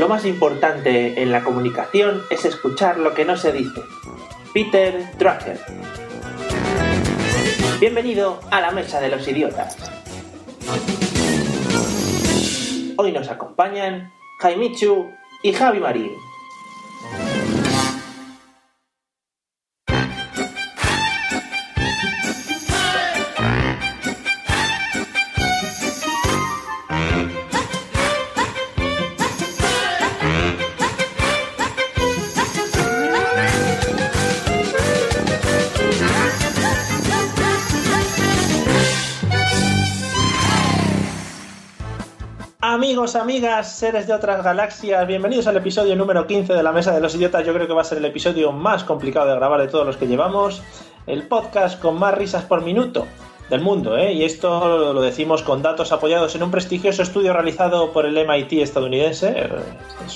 Lo más importante en la comunicación es escuchar lo que no se dice. Peter Drucker. Bienvenido a la Mesa de los Idiotas. Hoy nos acompañan Jaimichu y Javi Marín. Amigos, amigas, seres de otras galaxias, bienvenidos al episodio número 15 de la Mesa de los Idiotas. Yo creo que va a ser el episodio más complicado de grabar de todos los que llevamos. El podcast con más risas por minuto del mundo, ¿eh? Y esto lo decimos con datos apoyados en un prestigioso estudio realizado por el MIT estadounidense.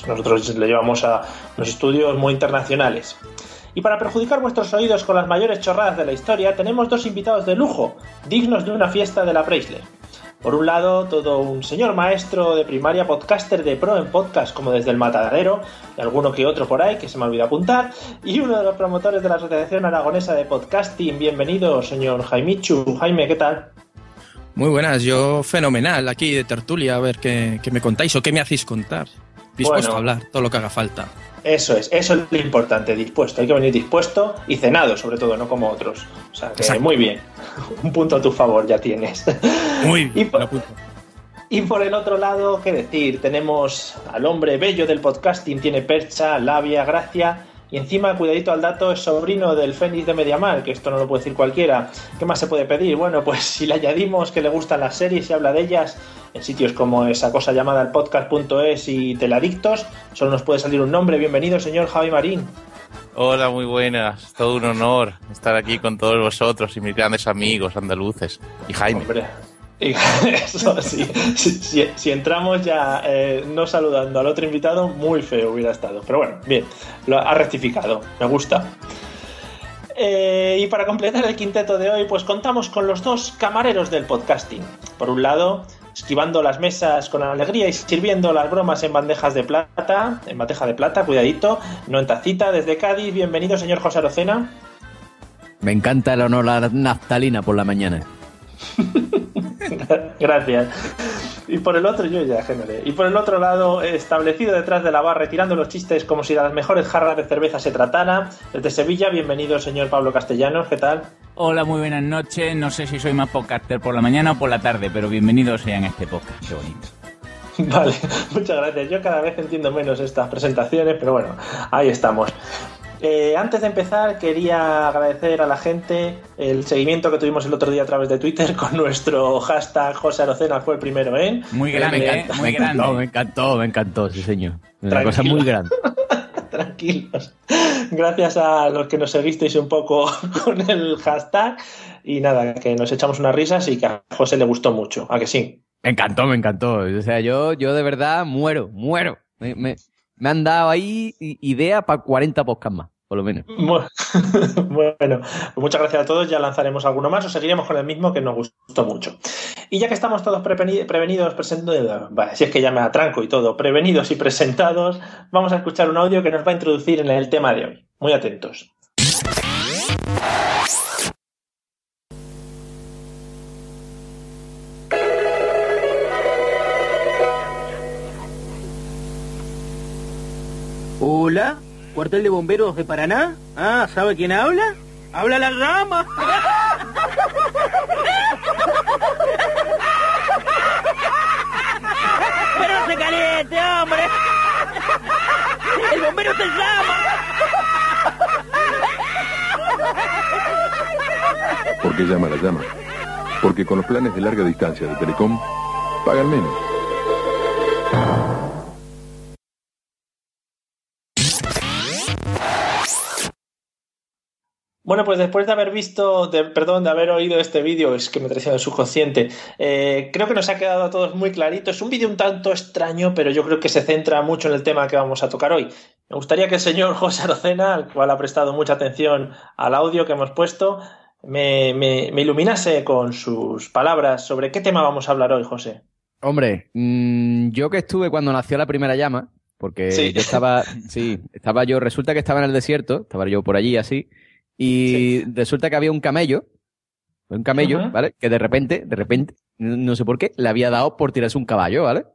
Nosotros le llevamos a unos estudios muy internacionales. Y para perjudicar vuestros oídos con las mayores chorradas de la historia, tenemos dos invitados de lujo, dignos de una fiesta de la Preisler. Por un lado, todo un señor maestro de primaria, podcaster de pro en podcast, como desde el matadero, y alguno que otro por ahí que se me olvidó apuntar, y uno de los promotores de la Asociación Aragonesa de Podcasting. Bienvenido, señor Jaimichu. Jaime, ¿qué tal? Muy buenas, yo fenomenal, aquí de tertulia, a ver qué, qué me contáis o qué me hacéis contar. Dispuesto Bueno. a hablar, todo lo que haga falta. Eso es, eso es lo importante, dispuesto. Hay que venir dispuesto y cenado, sobre todo, no como otros. O sea, que muy bien. Un punto a tu favor ya tienes. Muy Y bien, por- lo apunto. Y por el otro lado, ¿qué decir? Tenemos al hombre bello del podcasting, tiene percha, labia, gracia. Y encima, cuidadito al dato, es sobrino del Fénix de Mediamar, que esto no lo puede decir cualquiera. ¿Qué más se puede pedir? Bueno, pues si le añadimos que le gustan las series y habla de ellas en sitios como esa cosa llamada el podcast.es y Teladictos, solo nos puede salir un nombre. Bienvenido, señor Javi Marín. Hola, muy buenas. Todo un honor estar aquí con todos vosotros y mis grandes amigos andaluces. Y Jaime. Hombre. Y eso, si- si entramos ya eh, no saludando al otro invitado, muy feo hubiera estado. Pero bueno, bien, lo ha rectificado, me gusta. Eh, y para completar el quinteto de hoy, pues contamos con los dos camareros del podcasting. Por un lado, esquivando las mesas con alegría y sirviendo las bromas en bandejas de plata, en bandeja de plata, cuidadito, no en tacita, desde Cádiz. Bienvenido, señor José Arocena. Me encanta el honor a la naftalina por la mañana. Gracias. Y por el otro, yo ya generé. Y por el otro lado, establecido detrás de la barra, retirando los chistes como si de las mejores jarras de cerveza se tratara. Desde Sevilla, bienvenido, señor Pablo Castellanos. ¿Qué tal? Hola, muy buenas noches. No sé si soy más podcaster por la mañana o por la tarde, pero bienvenidos sean a este podcast. Qué bonito. Vale, muchas gracias. Yo cada vez entiendo menos estas presentaciones, pero bueno, ahí estamos. Eh, antes de empezar, quería agradecer a la gente el seguimiento que tuvimos el otro día a través de Twitter con nuestro hashtag José Arocena fue el primero, ¿eh? Muy grande, me ¿eh? encantó, Muy me encantó, grande. me encantó, me encantó, sí señor. Una Tranquilo. cosa muy grande. Tranquilos. Gracias a los que nos seguisteis un poco con el hashtag. Y nada, que nos echamos unas risas y que a José le gustó mucho. ¿A que sí? Me encantó, me encantó. O sea, yo, yo de verdad muero, muero. Me, me- me han dado ahí idea para 40 podcasts más, por lo menos. Bu- Bueno, pues muchas gracias a todos. Ya lanzaremos alguno más o seguiremos con el mismo que nos gustó mucho. Y ya que estamos todos preveni- prevenidos, presentados, vale, si es que ya me atranco y todo, prevenidos y presentados, vamos a escuchar un audio que nos va a introducir en el tema de hoy. Muy atentos. Hola, cuartel de bomberos de Paraná. Ah, ¿sabe quién habla? Habla la rama. Pero se caliente, hombre. El bombero te llama. ¿Por qué llama la llama? Porque con los planes de larga distancia de Telecom pagan menos. Bueno, pues después de haber visto, de- perdón, de haber oído este vídeo, es que me traiciona el subconsciente, eh, creo que nos ha quedado a todos muy clarito. Es un vídeo un tanto extraño, pero yo creo que se centra mucho en el tema que vamos a tocar hoy. Me gustaría que el señor José Arocena, al cual ha prestado mucha atención al audio que hemos puesto, me, me- me iluminase con sus palabras sobre qué tema vamos a hablar hoy, José. Hombre, mm, yo que estuve cuando nació la primera llama, porque Sí. yo estaba, sí, estaba yo, resulta que estaba en el desierto, estaba yo por allí así, y resulta que había un camello, un camello. ¿vale? Que de repente, de repente, no sé por qué, le había dado por tirarse un caballo, ¿vale?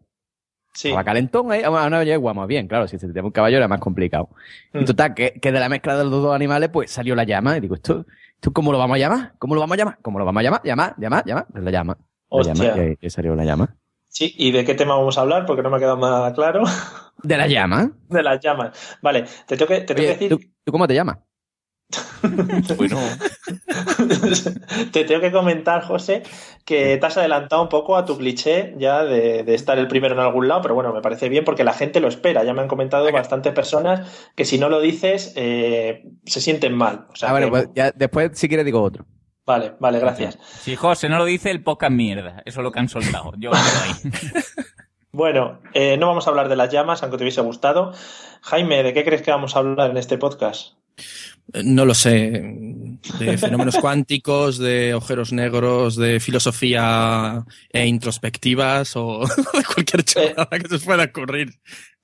Sí. Estaba calentón ahí, a una yegua más bien, claro, si se tiraba un caballo era más complicado. Y Mm. total, que, que de la mezcla de los dos animales, pues salió la llama, y digo, ¿esto, esto cómo lo vamos a llamar? ¿Cómo lo vamos a llamar? ¿Cómo lo vamos a llamar? ¿Llamar? ¿Llamar? ¿Llamar? Pues la llama. La Hostia. llama, y ahí- y salió la llama. Sí, ¿y de qué tema vamos a hablar? Porque no me ha quedado nada claro. ¿De la llama? De las llamas. Vale, te tengo que, te tengo Oye, que decir ¿tú, tú cómo te llamas? Bueno, Te tengo que comentar, José, que te has adelantado un poco a tu cliché ya de, de estar el primero en algún lado, pero bueno, me parece bien porque la gente lo espera. Ya me han comentado bastantes personas que si no lo dices eh, se sienten mal. O sea ah, bueno, que- pues ya después si quieres digo otro. Vale, vale, gracias. Si José no lo dice, el podcast mierda. Eso es lo que han soltado. Yo ahí. Bueno, eh, no vamos a hablar de las llamas, aunque te hubiese gustado. Jaime, ¿de qué crees que vamos a hablar en este podcast? Eh, No lo sé. De fenómenos cuánticos, de agujeros negros, de filosofía e introspectivas o de cualquier chorrada que se pueda ocurrir.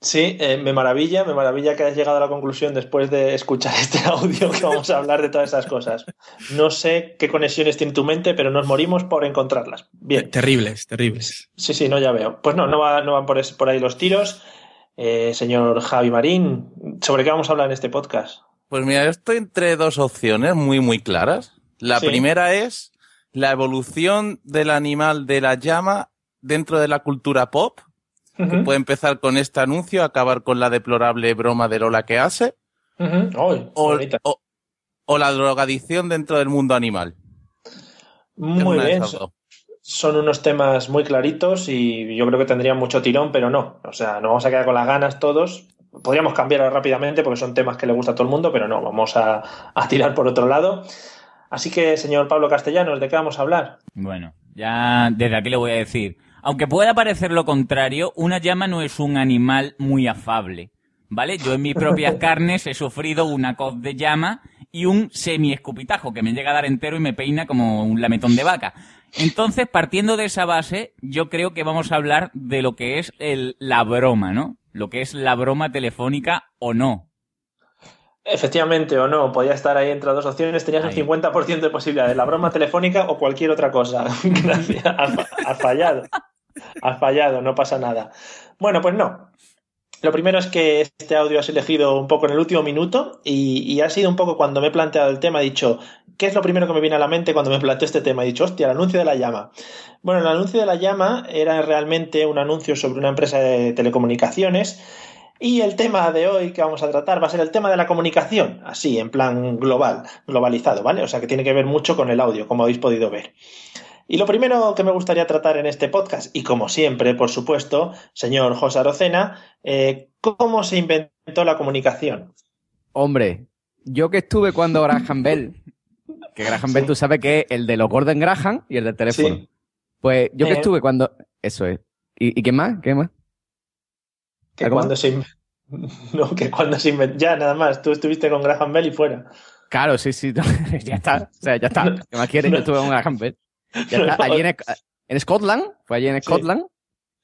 Sí, eh, me maravilla, me maravilla que hayas llegado a la conclusión después de escuchar este audio que vamos a hablar de todas esas cosas. No sé qué conexiones tiene tu mente, pero nos morimos por encontrarlas. Bien. Terribles, terribles. Sí, sí, no, ya veo. Pues no, no, va- no van por, ahí los tiros. Eh, señor Javi Marín, ¿sobre qué vamos a hablar en este podcast? Pues mira, yo estoy entre dos opciones muy, muy claras. La Sí. primera es la evolución del animal de la llama dentro de la cultura pop. Ujú, Puede empezar con este anuncio, acabar con la deplorable broma de Lola que hace, o, bonita. o- o la drogadicción dentro del mundo animal. Muy bien. Son unos temas muy claritos y yo creo que tendrían mucho tirón, pero no. O sea, no vamos a quedar con las ganas todos. Podríamos cambiar rápidamente porque son temas que le gusta a todo el mundo, pero no, vamos a, a tirar por otro lado. Así que, señor Pablo Castellanos, ¿de qué vamos a hablar? Bueno, ya desde aquí le voy a decir. Aunque pueda parecer lo contrario, una llama no es un animal muy afable. ¿Vale? Yo en mis propias carnes he sufrido una coz de llama y un semi-escupitajo que me llega a dar entero y me peina como un lametón de vaca. Entonces, partiendo de esa base, yo creo que vamos a hablar de lo que es el, la broma, ¿no? Lo que es la broma telefónica o no. Efectivamente o no, podía estar ahí entre las dos opciones, tenías Ahí. un 50% de posibilidad de la broma telefónica o cualquier otra cosa. Gracias, has fallado. Has fallado, no pasa nada. Bueno, pues no. Lo primero es que este audio has elegido un poco en el último minuto y, y ha sido un poco cuando me he planteado el tema, he dicho, ¿qué es lo primero que me viene a la mente cuando me planteo este tema? He dicho, hostia, el anuncio de la llama. Bueno, el anuncio de la llama era realmente un anuncio sobre una empresa de telecomunicaciones y el tema de hoy que vamos a tratar va a ser el tema de la comunicación, así, en plan global, globalizado, ¿vale? O sea que tiene que ver mucho con el audio, como habéis podido ver. Y lo primero que me gustaría tratar en este podcast, y como siempre, por supuesto, señor José Arocena, eh, ¿cómo se inventó la comunicación? Hombre, yo que estuve cuando Graham Bell, que Graham Bell Sí. tú sabes que es el de los Gordon Graham y el del teléfono. Sí. Pues yo que estuve cuando... Eso es. ¿Y, y qué más? ¿Qué más? Que ¿Algo cuando se No, que cuando se inventó... Ya, nada más, tú estuviste con Graham Bell y fuera. Claro, sí, sí. ya está. O sea, ya está. ¿Qué más quieres? Yo estuve con Graham Bell. Ya está. Allí en, en Scotland, fue allí en Sí. Scotland.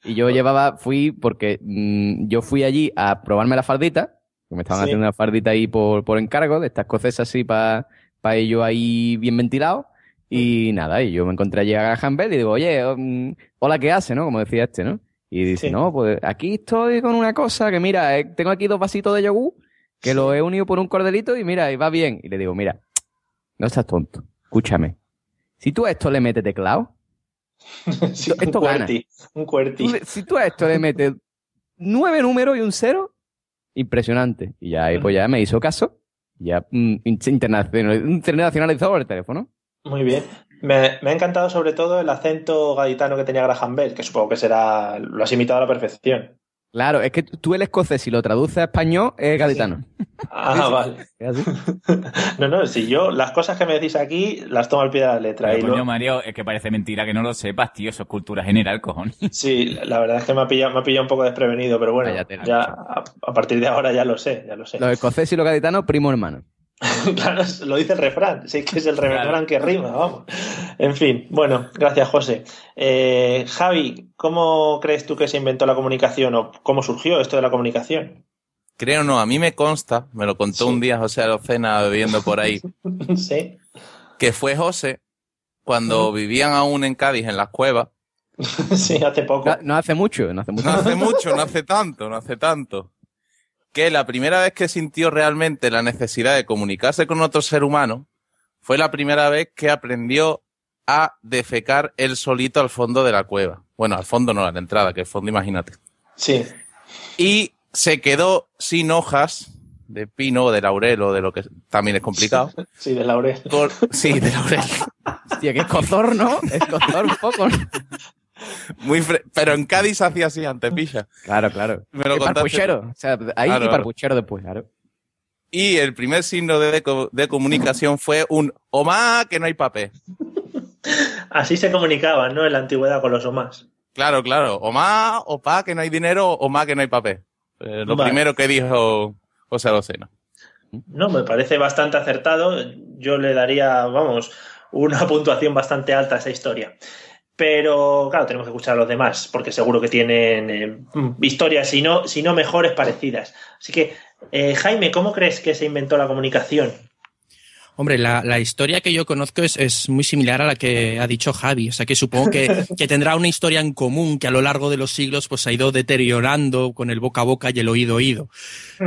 Y yo llevaba, fui porque mm, yo fui allí a probarme la fardita, que me estaban Sí. haciendo una fardita ahí por, por encargo, de estas cosas así para pa ello ahí bien ventilado. Y nada, y yo me encontré allí a Graham Bell y digo, oye, mm, hola, ¿qué hace? ¿no? Como decía este, ¿no? Y dice, Sí. no, pues aquí estoy con una cosa que mira, eh, tengo aquí dos vasitos de yogur que Sí. lo he unido por un cordelito y mira, y va bien. Y le digo, mira, no estás tonto, escúchame. Si tú a esto le metes teclado, Sí, esto un gana. Un. Tú le- si tú a esto le metes nueve números y un cero, impresionante. Y ya, pues ya me hizo caso. Ya mm, internacional- internacionalizado el teléfono. Muy bien. Me, me ha encantado sobre todo el acento gaditano que tenía Graham Bell, que supongo que será, lo has imitado a la perfección. Claro, es que tú el escocés, si lo traduces a español, es gaditano. Ah, vale. Es así. No, no, si yo las cosas que me decís aquí las tomo al pie de la letra. Pero, y coño, lo- Mario, es que parece mentira que no lo sepas, tío. Eso es cultura general, cojones. Sí, la verdad es que me ha pillado, me ha pillado un poco desprevenido, pero bueno, Cállate, ya a, a partir de ahora ya lo sé, ya lo sé. Los escoceses y los gaditanos, primo hermano. Claro, lo dice el refrán, sí que es el refrán Claro. que rima, vamos. En fin, bueno, gracias José. Eh, Javi, ¿cómo crees tú que se inventó la comunicación o cómo surgió esto de la comunicación? Creo no, a mí me consta, me lo contó Sí. un día José Arocena bebiendo por ahí, sí, que fue José cuando vivían aún en Cádiz, en las cuevas. sí, hace poco. No, no hace mucho, no hace mucho. No hace mucho, no hace tanto, no hace tanto. Que la primera vez que sintió realmente la necesidad de comunicarse con otro ser humano fue la primera vez que aprendió a defecar él solito al fondo de la cueva. Bueno, al fondo no, a la entrada, que el fondo imagínate. Sí, Y se quedó sin hojas de pino o de laurel o de lo que también es complicado. sí, de Laurel. Por- sí, de laurel. Hostia, que escozor, ¿no? Escozor un poco. Muy fre- Pero en Cádiz hacía así antes, pilla. Claro, claro. Me lo y contaste parpuchero. O sea, ahí Claro, y parpuchero después, claro. Y el primer signo de, de- comunicación fue un Omá, que no hay papel. Así se comunicaban, ¿no? En la antigüedad con los omás. Claro, claro. Omá, opá, que no hay dinero, omá, que no hay papel. Eh, lo Vale. primero que dijo José Arocena. No, me parece bastante acertado. Yo le daría, vamos, una puntuación bastante alta a esa historia. Pero, claro, tenemos que escuchar a los demás, porque seguro que tienen eh, historias, si no, si no mejores, parecidas. Así que, eh, Jaime, ¿cómo crees que se inventó la comunicación? Hombre, la, la historia que yo conozco es, es muy similar a la que ha dicho Javi. O sea que supongo que, que tendrá una historia en común que a lo largo de los siglos pues, ha ido deteriorando con el boca a boca y el oído oído.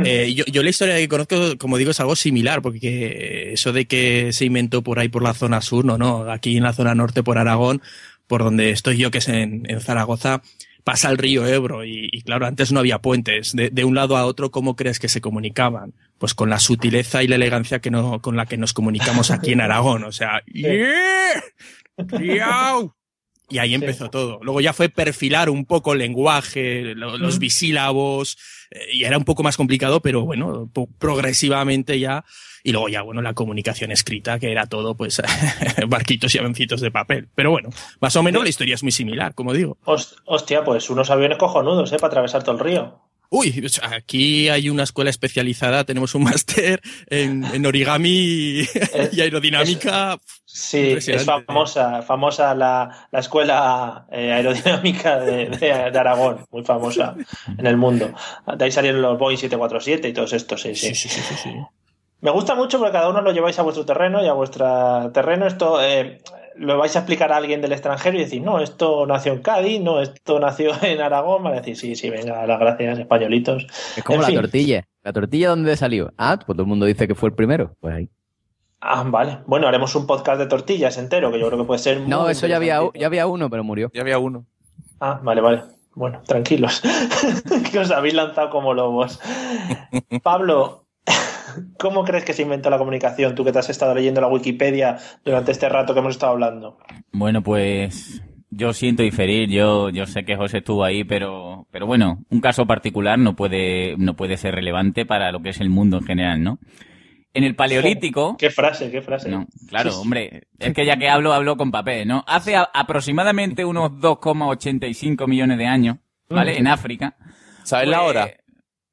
Eh, yo, yo la historia que conozco, como digo, es algo similar, porque eso de que se inventó por ahí por la zona sur, no, no. Aquí en la zona norte, por Aragón, por donde estoy yo, que es en, en Zaragoza, pasa el río Ebro y, y, claro, antes no había puentes. De, de, un lado a otro, ¿cómo crees que se comunicaban? Pues con la sutileza y la elegancia que no, con la que nos comunicamos aquí en Aragón. O sea, ¡yeah! Y ahí empezó sí. todo. Luego ya fue perfilar un poco el lenguaje, lo, los bisílabos, eh, y era un poco más complicado, pero bueno, progresivamente ya. Y luego ya, bueno, la comunicación escrita, que era todo, pues, barquitos y avioncitos de papel. Pero bueno, más o menos la historia es muy similar, como digo. Hostia, pues unos aviones cojonudos, ¿eh? Para atravesar todo el río. Uy, aquí hay una escuela especializada, tenemos un máster en, en, origami es, y aerodinámica. Sí, es famosa, famosa la, la escuela eh, aerodinámica de, de, de, Aragón, muy famosa en el mundo. De ahí salieron los Boeing 747 y todos estos, sí, sí. sí, sí, sí, sí. Me gusta mucho porque cada uno lo lleváis a vuestro terreno y a vuestro terreno esto eh, lo vais a explicar a alguien del extranjero y decir, no, esto nació en Cádiz, no, esto nació en Aragón, va a decir, sí, sí, venga, las gracias, españolitos. Es como en la fin. tortilla. ¿La tortilla dónde salió? Ah, pues todo el mundo dice que fue el primero. Pues ahí. Ah, vale. Bueno, haremos un podcast de tortillas entero, que yo creo que puede ser. No, eso ya había, ya había uno, pero murió. Ya había uno. Ah, vale, vale. Bueno, tranquilos. que os habéis lanzado como lobos. Pablo, ¿Cómo crees que se inventó la comunicación? Tú que te has estado leyendo la Wikipedia durante este rato que hemos estado hablando. Bueno, pues yo siento diferir. Yo, yo sé que José estuvo ahí, pero, pero bueno, un caso particular no puede, no puede ser relevante para lo que es el mundo en general, ¿no? En el Paleolítico. ¿Qué frase? ¿Qué frase? No, claro, hombre. Es que ya que hablo, hablo con papel, ¿no? Hace a, aproximadamente unos 2,85 millones de años, ¿vale? Mm. En África. ¿Sabes pues, la hora?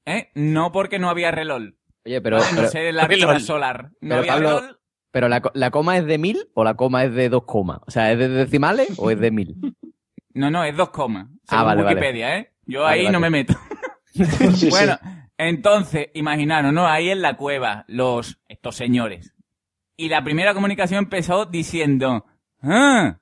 ¿eh? No porque no había reloj. Oye, pero. No sé, la hora solar. No pero, Pablo, pero la, la, coma es de mil o la coma es de dos comas? O sea, ¿es de decimales o es de mil? No, no, es dos comas. Ah, vale, Wikipedia, vale. ¿eh? Yo ahí vale, no me meto. sí, bueno, sí. entonces, imaginaros, ¿no? Ahí en la cueva, los, estos señores. Y la primera comunicación empezó diciendo, ¿Ah?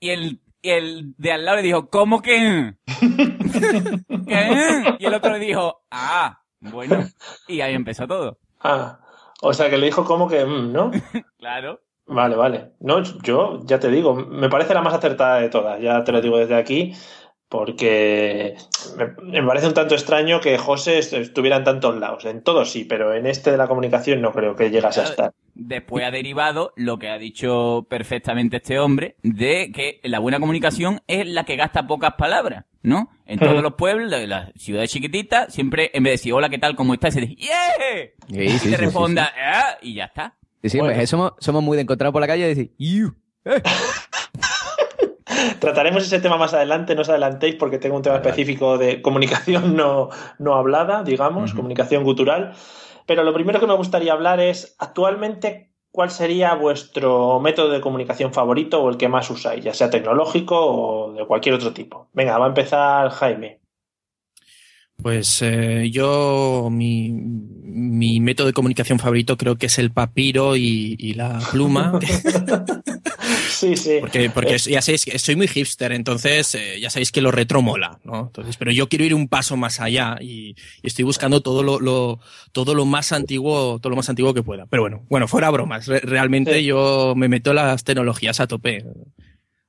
Y el, y el de al lado le dijo, ¿cómo que? ¿Qué? Y el otro le dijo, ah, bueno. Y ahí empezó todo. Ah, o sea que le dijo como que, ¿no? claro. Vale, vale. No, yo ya te digo, me parece la más acertada de todas, ya te lo digo desde aquí. Porque me, me parece un tanto extraño que José est- estuviera en tantos lados. En todos sí, pero en este de la comunicación no creo que llegase a estar. Después ha derivado lo que ha dicho perfectamente este hombre, de que la buena comunicación es la que gasta pocas palabras, ¿no? En todos los pueblos, de las ciudades chiquititas, siempre en vez de decir hola, ¿qué tal? ¿Cómo estás? Se dice ¡Yeah! Sí, y sí, te sí, sí, responda "Ah", y ya está. Sí, sí, Bueno. pues, somos, somos muy de encontrar por la calle y decir, "You". Trataremos ese tema más adelante, no os adelantéis porque tengo un tema específico de comunicación no, no hablada, digamos, comunicación gutural. Pero lo primero que me gustaría hablar es, actualmente, ¿cuál sería vuestro método de comunicación favorito o el que más usáis, ya sea tecnológico o de cualquier otro tipo? Venga, va a empezar Jaime. Pues eh, yo, mi, mi método de comunicación favorito creo que es el papiro y, y la pluma. Sí, sí. Porque, porque ya sabéis que soy muy hipster, entonces eh, ya sabéis que lo retro mola, ¿no? Entonces, pero yo quiero ir un paso más allá y, y estoy buscando todo lo, lo- todo lo más antiguo, todo lo más antiguo que pueda. Pero bueno, bueno, fuera bromas. Re- realmente Sí. yo me meto las tecnologías a tope.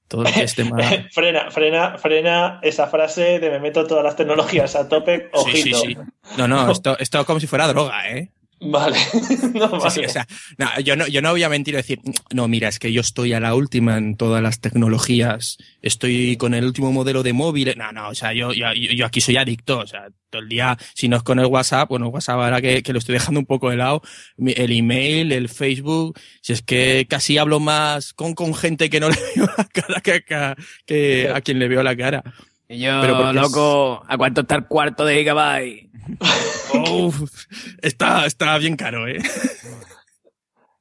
Todo lo que es tema. frena, frena, frena esa frase de me meto todas las tecnologías a tope, Sí, sí, ojito. sí. No, no, esto, esto como si fuera droga, ¿eh? Vale. No, vale. sí, o sea, no, yo, no, yo no voy a mentir y decir, no, mira, es que yo estoy a la última en todas las tecnologías, estoy con el último modelo de móvil. No, no, o sea, yo, yo, yo aquí soy adicto, o sea, todo el día, si no es con el WhatsApp, bueno, WhatsApp ahora que, que lo estoy dejando un poco de lado, el email, el Facebook, si es que casi hablo más con, con gente que no le veo la cara que, que, que a quien le veo la cara. Y yo, Pero es- loco, ¿a cuánto está el cuarto de gigabyte? Está, está bien caro, eh.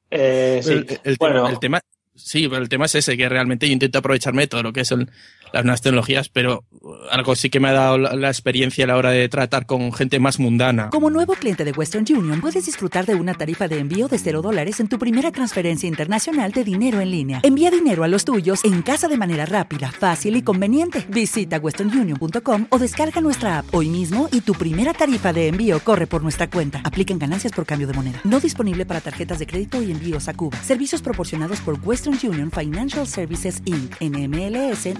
Eh, sí. El, el bueno, tema, el tema- sí, pero el tema es ese, que realmente yo intento aprovecharme de todo lo que son las nuevas tecnologías, pero algo sí que me ha dado la, experiencia a la hora de tratar con gente más mundana. Como nuevo cliente de Western Union, puedes disfrutar de una tarifa de envío de 0 dólares en tu primera transferencia internacional de dinero en línea. Envía dinero a los tuyos en casa de manera rápida, fácil y conveniente. Visita westernunion.com o descarga nuestra app hoy mismo y tu primera tarifa de envío corre por nuestra cuenta. Aplican ganancias por cambio de moneda. No disponible para tarjetas de crédito y envíos a Cuba. Servicios proporcionados por Western Union Financial Services Inc. NMLS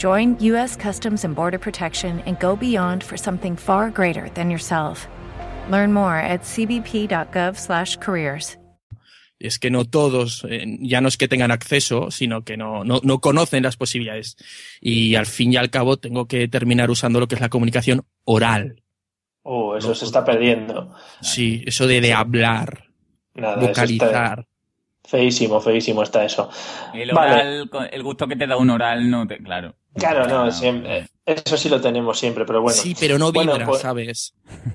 Join U.S. Customs and Border Protection and go beyond for something far greater than yourself. Learn more at cbp.gov/careers. Es que no todos, eh, ya no es que tengan acceso, sino que no, no, no conocen las posibilidades. Y al fin y al cabo tengo que terminar usando lo que es la comunicación oral. uh, eso se está perdiendo. Sí, eso de, de hablar, Nada, vocalizar. Feísimo, feísimo está eso. El oral, el gusto que te da un oral, no te, claro. Claro, no, siempre, eso sí lo tenemos siempre, pero bueno. Sí, pero no Bueno, vibra, pues- ¿sabes?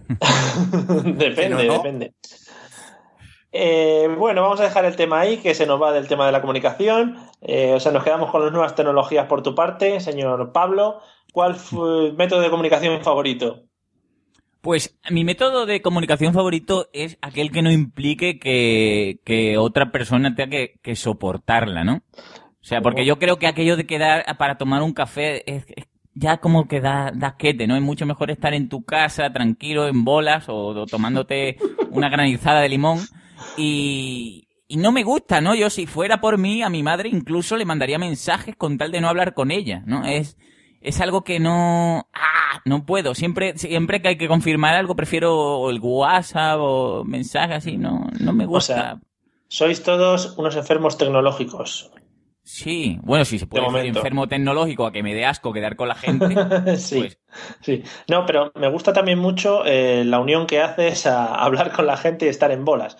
depende, no. depende. Eh, bueno, vamos a dejar el tema ahí, que se nos va del tema de la comunicación. Eh, o sea, nos quedamos con las nuevas tecnologías por tu parte, señor Pablo. ¿Cuál fue el método de comunicación favorito? Pues mi método de comunicación favorito es aquel que no implique que, que otra persona tenga que, que soportarla, ¿no? O sea, porque yo creo que aquello de quedar para tomar un café es, es ya como que da, da asquete, ¿no? Es mucho mejor estar en tu casa, tranquilo, en bolas, o, o tomándote una granizada de limón. Y, y no me gusta, ¿no? Yo si fuera por mí, a mi madre incluso le mandaría mensajes con tal de no hablar con ella, ¿no? Es, es algo que no, ah, no puedo. Siempre, siempre que hay que confirmar algo, prefiero el WhatsApp o mensajes así, no, no me gusta. O sea, sois todos unos enfermos tecnológicos. sí, bueno, si se puede De ser enfermo tecnológico a que me dé asco quedar con la gente, sí, pues sí. No, pero me gusta también mucho eh, la unión que haces a hablar con la gente y estar en bolas.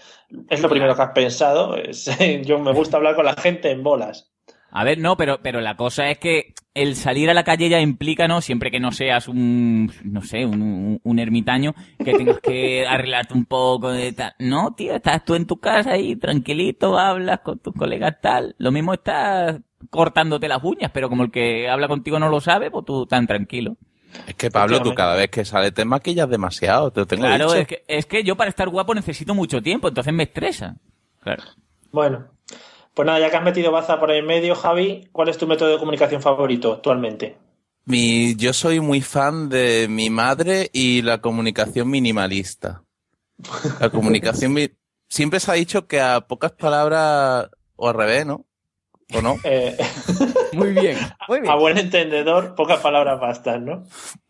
Es lo primero que has pensado. es, yo me gusta hablar con la gente en bolas. A ver, no, pero, pero la cosa es que el salir a la calle ya implica, ¿no? Siempre que no seas un, no sé, un, un- un ermitaño, que tengas que arreglarte un poco de tal. No, tío, estás tú en tu casa ahí, tranquilito, hablas con tus colegas tal. Lo mismo estás cortándote las uñas, pero como el que habla contigo no lo sabe, pues tú tan tranquilo. Es que Pablo, tú cada vez que sales te maquillas demasiado, te lo tengo Claro, dicho. es que, es que yo para estar guapo necesito mucho tiempo, entonces me estresa. Claro. Bueno, pues nada, ya que has metido baza por en medio, Javi, ¿cuál es tu método de comunicación favorito actualmente? Mi, yo soy muy fan de mi madre y la comunicación minimalista. La comunicación... mi- Siempre se ha dicho que a pocas palabras, o al revés, ¿no? ¿O no? Eh, Muy bien, muy bien. a buen entendedor, pocas palabras bastan, ¿no?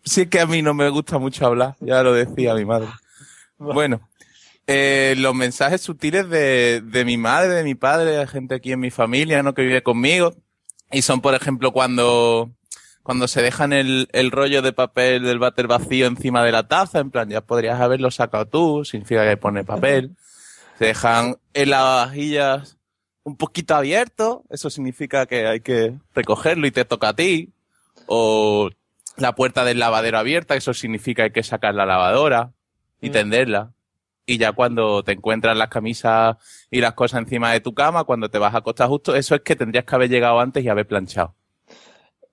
Sí es que a mí no me gusta mucho hablar, ya lo decía mi madre. Bueno, eh, los mensajes sutiles de, de mi madre, de mi padre, de gente aquí en mi familia, ¿no? Que vive conmigo. Y son, por ejemplo, cuando, cuando se dejan el, el rollo de papel del váter vacío encima de la taza, en plan, ya podrías haberlo sacado tú, significa que pone papel. Se dejan en las vajillas un poquito abierto, eso significa que hay que recogerlo y te toca a ti. O la puerta del lavadero abierta, eso significa que hay que sacar la lavadora y Mm. tenderla. Y ya cuando te encuentras las camisas y las cosas encima de tu cama, cuando te vas a acostar justo, eso es que tendrías que haber llegado antes y haber planchado.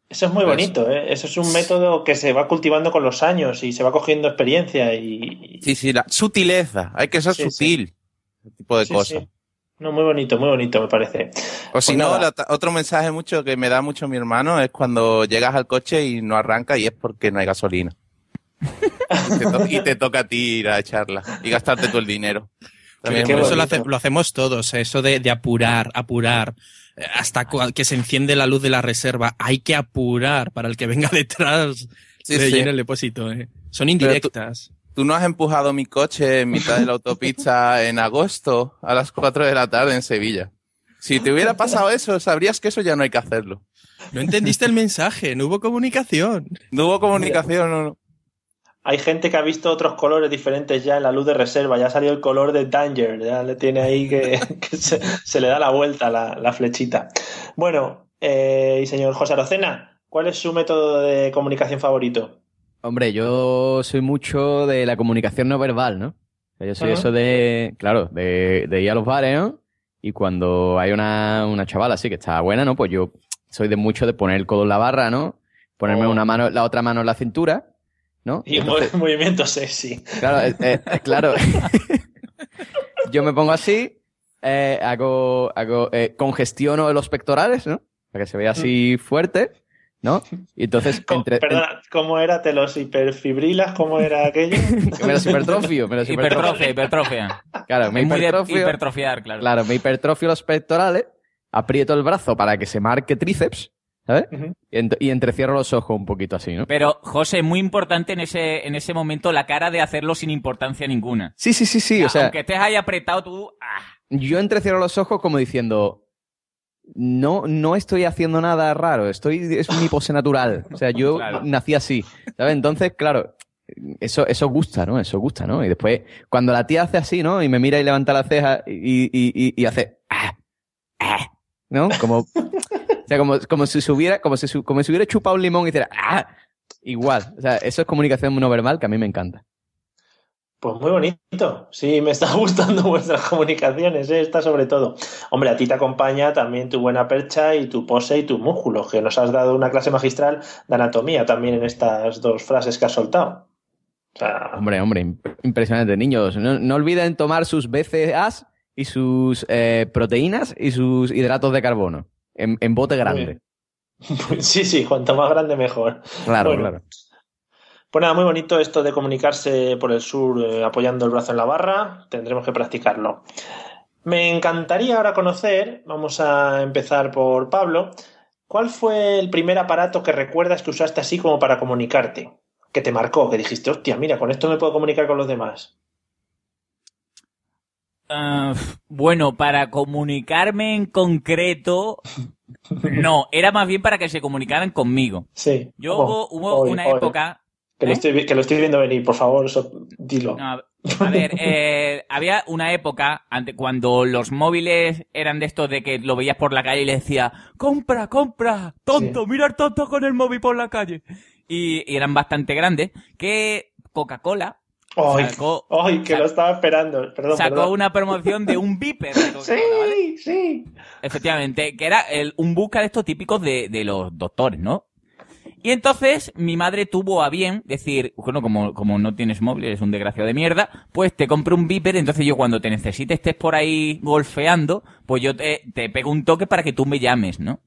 Eso es muy Pues- bonito, ¿eh? Eso es un método que se va cultivando con los años y se va cogiendo experiencia y... Sí, sí, la sutileza, hay que ser Sí, sí. sutil, ese tipo de Sí, cosas. No, muy bonito, muy bonito, me parece. O si Pues no, nada. la- otro mensaje mucho que me da mucho mi hermano es cuando llegas al coche y no arranca y es porque no hay gasolina. Y, te to- y te toca a ti ir a echarla y gastarte todo el dinero. También eso lo, bonito. hace- lo hacemos todos, eh, eso de, de apurar, apurar. Eh, Hasta que se enciende la luz de la reserva, hay que apurar para el que venga detrás Sí, le sí. llene el depósito. eh. Son Pero tú- indirectas. Tú no has empujado mi coche en mitad de la autopista en agosto a las 4 de la tarde en Sevilla. Si te hubiera pasado eso, sabrías que eso ya no hay que hacerlo. No entendiste el mensaje, no hubo comunicación. No hubo comunicación, no, no. Hay gente que ha visto otros colores diferentes ya en la luz de reserva, ya ha salido el color de Danger, ya le tiene ahí que, que se, se le da la vuelta la, la flechita. Bueno, eh, y señor José Arocena, ¿cuál es su método de comunicación favorito? Hombre, yo soy mucho de la comunicación no verbal, ¿no? Yo soy eso de, claro, de, de ir a los bares, ¿no? Y cuando hay una, una chavala así que está buena, ¿no? Pues yo soy de mucho de poner el codo en la barra, ¿no? Ponerme Oh. una mano, la otra mano en la cintura, ¿no? Y Entonces- mo- movimiento sexy. Claro, eh, eh, eh, claro. Yo me pongo así, eh, hago, hago, eh, congestiono los pectorales, ¿no? Para que se vea así fuerte, ¿no? Y entonces, entre, Perdona, ¿cómo era? ¿Te los hiperfibrilas? ¿Cómo era aquello? me los hipertrofio, me los hipertrofio. Hipertrofia, hipertrofia. Claro, me hipertrofio, hipertrofiar, claro. claro, me hipertrofio los pectorales, aprieto el brazo para que se marque tríceps, ¿sabes? Y, ent- y entrecierro los ojos un poquito así, ¿no? Pero, José, muy importante en ese, en ese momento la cara de hacerlo sin importancia ninguna. Sí, sí, sí, sí, o sea, Aunque estés ahí apretado, tú... ah, yo entrecierro los ojos como diciendo, no, no estoy haciendo nada raro, estoy, es mi pose natural. O sea, yo Claro. nací así, ¿sabes? Entonces, claro, eso, eso gusta, ¿no? Eso gusta, ¿no? Y después, cuando la tía hace así, ¿no? Y me mira y levanta la ceja y, y, y, y hace, "Ah, ah", ¿no? Como, o sea, como, como si se hubiera, como si, como si hubiera chupado un limón y hiciera, ¡ah! Igual. O sea, eso es comunicación no verbal que a mí me encanta. Pues muy bonito. Sí, me está gustando vuestras comunicaciones, ¿eh? esta sobre todo. Hombre, a ti te acompaña también tu buena percha y tu pose y tus músculos, que nos has dado una clase magistral de anatomía también en estas dos frases que has soltado. O sea, Hombre, hombre, imp- impresionante. Niños, no, no olviden tomar sus BCAAs y sus eh, proteínas y sus hidratos de carbono en, en bote grande. sí, sí, cuanto más grande mejor. Claro, Bueno. claro. Pues nada, muy bonito esto de comunicarse por el sur eh, apoyando el brazo en la barra. Tendremos que practicarlo. Me encantaría ahora conocer, vamos a empezar por Pablo, ¿cuál fue el primer aparato que recuerdas que usaste así como para comunicarte? Que te marcó, que dijiste, hostia, mira, con esto me puedo comunicar con los demás. Ah, bueno, para comunicarme en concreto... No, era más bien para que se comunicaran conmigo. Sí. Yo Oh, hubo, una época... Que, lo ¿eh? estoy, que lo estoy viendo venir, por favor, so- dilo. No, a ver, eh, había una época ante, cuando los móviles eran de estos de que lo veías por la calle y le decía, compra, compra, tonto, mira el tonto con el móvil por la calle. Y, y eran bastante grandes, que Coca-Cola Ay, sacó, ay, que lo estaba esperando. Perdón, sacó perdón. una promoción de un Viper. Coca-Cola, ¿vale? Sí, sí. Efectivamente, que era el, un busca de estos típicos de, de los doctores, ¿no? Y entonces mi madre tuvo a bien decir, bueno, como, como no tienes móvil, eres un desgraciado de mierda, pues te compro un beeper, entonces yo cuando te necesite estés por ahí golfeando, pues yo te, te pego un toque para que tú me llames, ¿no?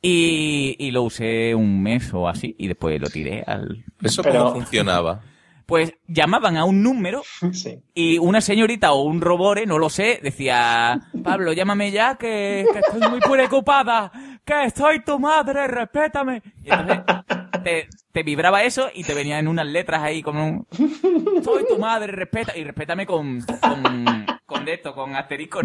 Y, y lo usé un mes o así y después lo tiré al... ¿Eso Pero- cómo funcionaba? Pues llamaban a un número Sí. y una señorita o un robore, no lo sé, decía, Pablo, llámame ya que, que estoy muy preocupada, que soy tu madre, respétame. Y entonces te, te vibraba eso y te venían unas letras ahí como un, soy tu madre, respeta, y respétame con, con, con esto, con asterisco,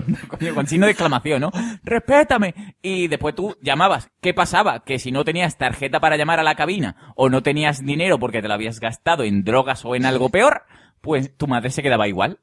con signo de exclamación, ¿no? Respétame. Y después tú llamabas. ¿Qué pasaba? Que si no tenías tarjeta para llamar a la cabina o no tenías dinero porque te lo habías gastado en drogas o en algo peor, pues tu madre se quedaba igual.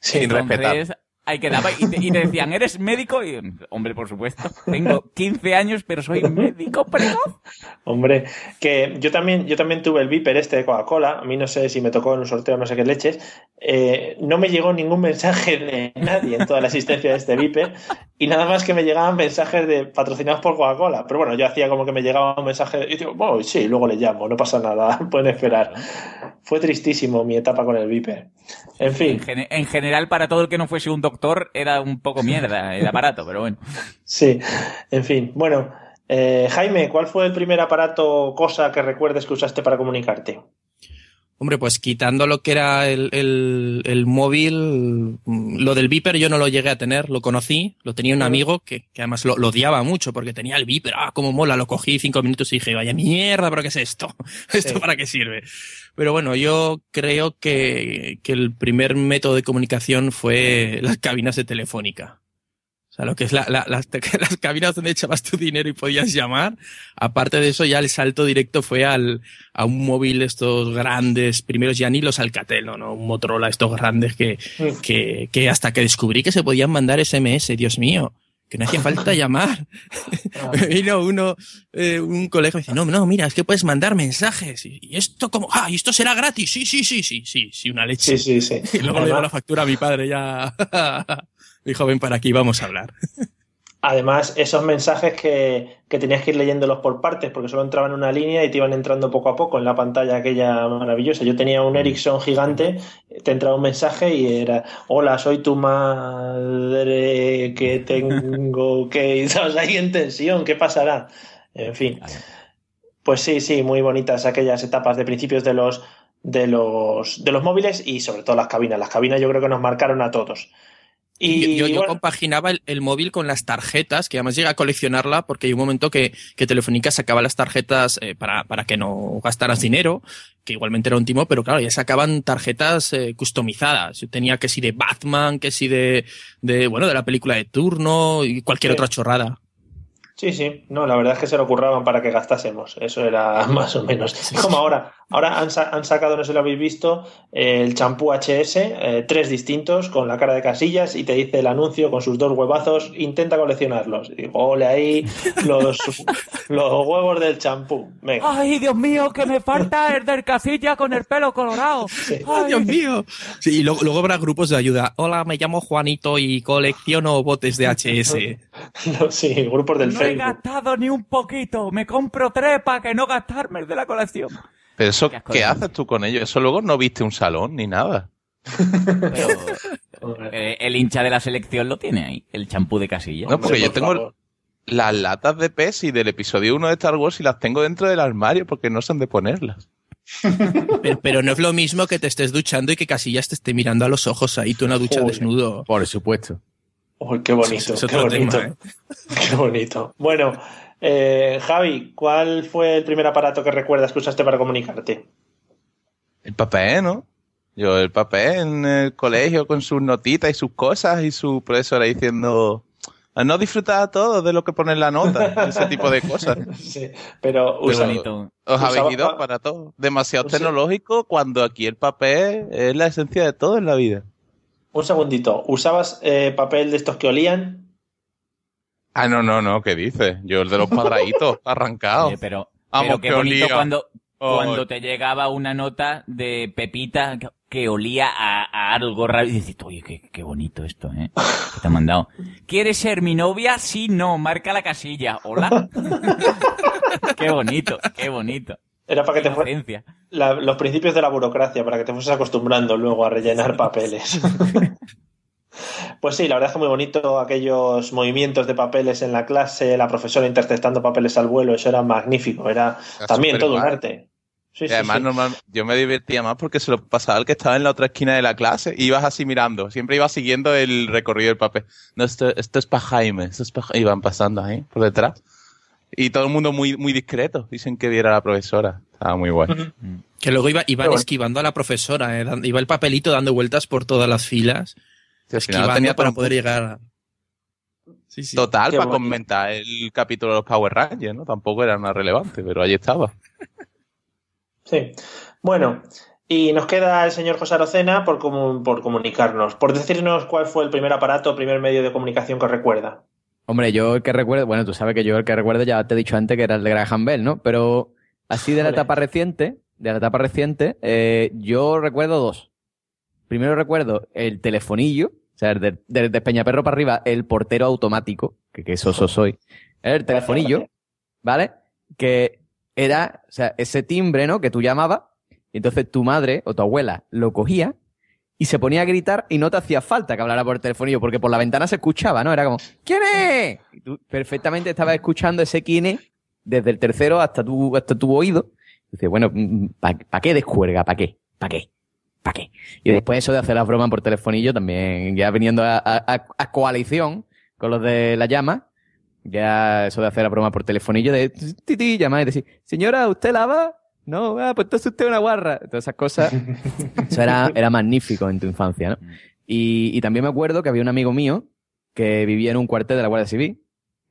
Sin respetar. Ahí quedaba y te, y te decían, ¿eres médico? Y, hombre, por supuesto, tengo 15 años, pero soy médico precoz. Hombre, que yo también, yo también tuve el Viper este de Coca-Cola, a mí no sé si me tocó en un sorteo no sé qué leches, eh, no me llegó ningún mensaje de nadie en toda la existencia de este Viper y nada más que me llegaban mensajes de patrocinados por Coca-Cola, pero bueno, yo hacía como que me llegaba un mensaje y digo, bueno, sí, luego le llamo, no pasa nada, pueden esperar. Fue tristísimo mi etapa con el Viper. En fin, En, gene- en general, para todo el que no fuese un doctor, era un poco mierda el aparato, pero bueno. sí, en fin, bueno. eh, Jaime, ¿cuál fue el primer aparato, cosa que recuerdes que usaste para comunicarte? Hombre, pues quitando lo que era el, el, el móvil, mm, lo del Viper yo no lo llegué a tener, lo conocí, lo tenía un amigo que, que además lo, lo odiaba mucho porque tenía el Viper, ah, cómo mola, lo cogí cinco minutos y dije, vaya mierda, pero ¿qué es esto? ¿Esto Sí. para qué sirve? Pero bueno, yo creo que, que el primer método de comunicación fue las cabinas de telefónica. Sea, lo que es la, la- las, las cabinas donde echabas tu dinero y podías llamar. Aparte de eso, ya el salto directo fue al, a un móvil estos grandes, primeros ya ni los Alcatel, no, no, un Motorola estos grandes que, que, que hasta que descubrí que se podían mandar SMS, Dios mío, que no hacía falta llamar. Me vino uno, eh, un colegio y dice, no, no, mira, es que puedes mandar mensajes. Y, y esto como, ah, y esto será gratis. Sí, sí, sí, sí, sí, sí, una leche. Sí, sí, sí. Y luego le Además- la factura a mi padre ya. Dijo, ven para aquí, vamos a hablar. Además, esos mensajes que, que tenías que ir leyéndolos por partes, porque solo entraban en una línea y te iban entrando poco a poco en la pantalla aquella maravillosa. Yo tenía un Ericsson gigante, te entraba un mensaje y era, hola, soy tu madre que tengo que... Y estabas ahí en tensión, ¿qué pasará? En fin. Pues sí, sí, muy bonitas aquellas etapas de principios de los, de los, de los móviles y sobre todo las cabinas. Las cabinas yo creo que nos marcaron a todos. Y yo, yo bueno, compaginaba el, el móvil con las tarjetas, que además llegué a coleccionarla porque hay un momento que, que Telefónica sacaba las tarjetas eh, para, para que no gastaras dinero, que igualmente era un timo, pero claro, ya sacaban tarjetas eh, customizadas. Yo tenía que si de Batman, que si de, de, bueno, de la película de turno y cualquier Sí. otra chorrada. Sí, sí, no, la verdad es que se lo curraban para que gastásemos, eso era más o menos. Como ahora, ahora han, sa- han sacado, no sé si lo habéis visto, el champú HS, eh, tres distintos con la cara de casillas y te dice el anuncio con sus dos huevazos, intenta coleccionarlos. Y digo, ole ahí los, los huevos del champú. Venga. ¡Ay, Dios mío, que me falta el del casilla con el pelo colorado! ¡Ay, Dios mío! Sí, y luego, luego habrá grupos de ayuda. Hola, me llamo Juanito y colecciono botes de HS. No, sí, grupos del No he gastado ni un poquito, me compro tres para que no gastarme el de la colección. Pero eso, Qué asco ¿qué de- haces tú con ello? Eso luego no viste un salón ni nada. Pero eh, el hincha de la selección lo tiene ahí, el champú de casilla. No, porque Hombre, yo por tengo favor. las latas de PES y del episodio 1 de Star Wars y las tengo dentro del armario porque no sé dónde ponerlas. Pero, pero no es lo mismo que te estés duchando y que Casillas te esté mirando a los ojos ahí, tú en una ducha Joder. desnudo. Por supuesto. Uy, qué bonito, Es qué bonito. tema, ¿eh? Qué bonito. Bueno, eh, Javi, ¿cuál fue el primer aparato que recuerdas que usaste para comunicarte? El papel, ¿no? Yo el papel en el colegio con sus notitas y sus cosas y su profesora diciendo "Ah, no disfrutar todo de lo que pone en la nota, ese tipo de cosas. Sí, pero Qué usa- bonito. Os habéis ido pa- para todo. Demasiado Usa- tecnológico cuando aquí el papel es la esencia de todo en la vida. Un segundito, ¿usabas eh, papel de estos que olían? Ah, no, no, no, ¿qué dices? Yo el de los cuadraditos, arrancado. Oye, pero, Vamos, pero qué qué bonito olía. cuando, cuando te llegaba una nota de Pepita que, que olía a, a algo raro y dices, oye, qué, qué bonito esto, ¿eh? Que te han mandado. ¿Quieres ser mi novia? Sí, no, marca la casilla. Hola. qué bonito, qué bonito. Era para que te fuera Inocencia. la- los principios de la burocracia, para que te fueses acostumbrando luego a rellenar papeles. Pues sí, la verdad es que muy bonito aquellos movimientos de papeles en la clase, la profesora interceptando papeles al vuelo, eso era magnífico, era Era también todo un arte. Sí, y sí, además, sí. normal, yo me divertía más porque se lo pasaba al que estaba en la otra esquina de la clase y ibas así mirando. Siempre ibas siguiendo el recorrido del papel. No, esto, esto es para Jaime. Esto es pa' Ja-". Iban pasando ahí, por detrás. Y todo el mundo muy, muy discreto. Dicen que viera a la profesora. Estaba muy guay. Que luego iba, iban bueno. esquivando a la profesora, eh, iba el papelito dando vueltas por todas las filas, Sí, al final esquivando tenía para poder llegar a... Sí, sí. Total, Qué para bueno. comentar el capítulo de los Power Rangers, ¿no? Tampoco era nada relevante, pero ahí estaba. Sí. Bueno, y nos queda el señor José Arocena por, por comunicarnos, por decirnos cuál fue el primer aparato, primer medio de comunicación que recuerda. Hombre, yo el que recuerdo, bueno, tú sabes que yo el que recuerdo ya te he dicho antes que era el de Graham Bell, ¿no? Pero así de la etapa reciente, de la etapa reciente, eh, yo recuerdo dos. Primero recuerdo el telefonillo, o sea, desde de, de Peñaperro para arriba, el portero automático, que, que eso, eso soy. El telefonillo, ¿vale? Que era, o sea, ese timbre, ¿no? Que tú llamabas, y entonces tu madre o tu abuela lo cogía y se ponía a gritar y no te hacía falta que hablara por el telefonillo, porque por la ventana se escuchaba, ¿no? Era como, ¿quién es? Y tú perfectamente estabas escuchando ese quién es desde el tercero hasta tu, hasta tu oído. Y dices, bueno, ¿para qué descuerga? ¿Para qué? ¿Para qué? ¿Para qué? Y después eso de hacer las bromas por telefonillo también, ya viniendo a, a- a- coalición con los de la llama, ya eso de hacer la broma por telefonillo, de ti, ti, llamar y decir, señora, ¿usted lava? No, ah, pues entonces usted es una guarra. Todas esas cosas. Eso era, era magnífico en tu infancia, ¿no? Y, y también me acuerdo que había un amigo mío que vivía en un cuartel de la Guardia Civil.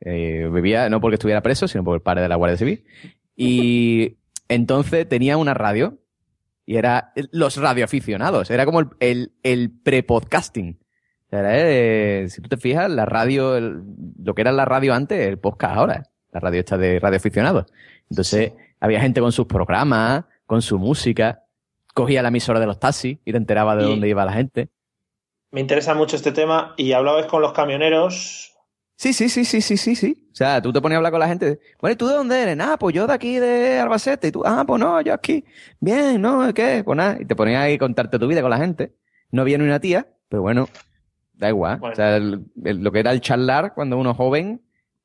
Eh, vivía no porque estuviera preso, sino por el padre de la Guardia Civil. Y entonces tenía una radio y era los radioaficionados. Era como el, el, el pre-podcasting. O sea, era, eh, si tú te fijas, la radio, el- lo que era la radio antes, el podcast ahora. La radio está de radioaficionados. Entonces, había gente con sus programas, con su música. Cogía la emisora de los taxis y te enteraba de Y- dónde iba la gente. Me interesa mucho este tema y hablabais con los camioneros. Sí, sí, sí, sí, sí, sí, sí. O sea, tú te ponías a hablar con la gente. Bueno, ¿y tú de dónde eres? Ah, pues yo de aquí de Albacete. Y tú, ah, pues no, yo aquí. Bien, ¿no? ¿Qué? Pues nada. Y te ponías ahí a contarte tu vida con la gente. No había ni una tía, pero bueno, da igual. Bueno. O sea, el- el- lo que era el charlar cuando uno es joven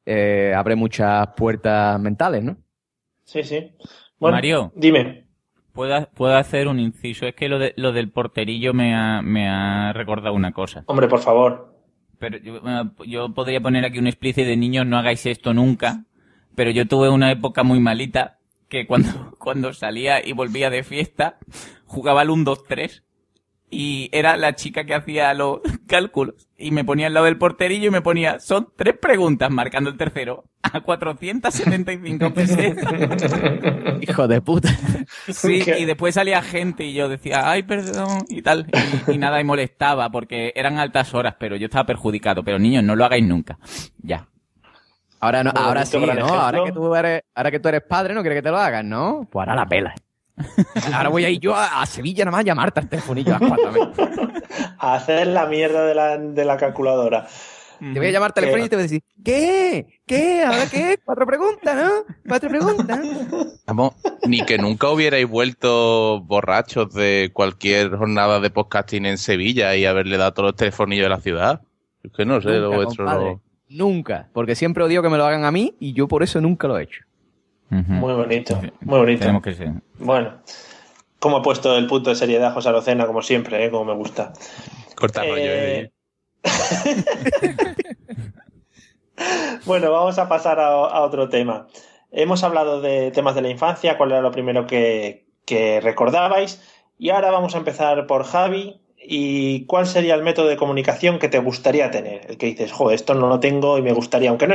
eh, abre muchas puertas mentales, ¿no? Sí, sí. Bueno, Mario. Dime. Puedo, puedo hacer un inciso. Es que lo, de, lo del porterillo me ha, me ha recordado una cosa. Hombre, por favor. Pero yo, yo podría poner aquí un explícito de niños, no hagáis esto nunca. Pero yo tuve una época muy malita que cuando, cuando salía y volvía de fiesta, jugaba al 1, 2, 3 y era la chica que hacía los cálculos y me ponía al lado del porterillo y me ponía, son tres preguntas marcando el tercero a 475 pesetas. Hijo de puta. Sí, ¿Qué? y después salía gente y yo decía, ay, perdón, y tal. Y, y nada, y molestaba porque eran altas horas, pero yo estaba perjudicado. Pero niños, no lo hagáis nunca. Ya. Ahora no, ahora sí, ¿no? Ahora que tú eres, ahora que tú eres padre, no quieres que te lo hagan, ¿no? Pues ahora la pela. Ahora voy a ir yo a, a Sevilla nada más a llamarte al telefonillo a las cuatro. Venga. A hacer la mierda de la, de la calculadora. Te voy a llamar al telefonillo y te voy a decir, ¿qué? ¿Qué? ¿Ahora qué? Cuatro preguntas, ¿no? Cuatro preguntas. Vamos, ni que nunca hubierais vuelto borrachos de cualquier jornada de podcasting en Sevilla y haberle dado todos los telefonillos de la ciudad. Es que no sé, lo vuestro compadre. no- Nunca. Porque siempre odio que me lo hagan a mí y yo por eso nunca lo he hecho. Muy bonito, muy bonito. Tenemos que ser. Bueno, como ha puesto el punto de seriedad José Arocena, como siempre, ¿eh? como me gusta. Corta rollo, Eh, eh. Bueno, vamos a pasar a, a otro tema. Hemos hablado de temas de la infancia, cuál era lo primero que, que recordabais, y ahora vamos a empezar por Javi. ¿Y cuál sería el método de comunicación que te gustaría tener? El que dices, jo, esto no lo tengo y me gustaría, aunque no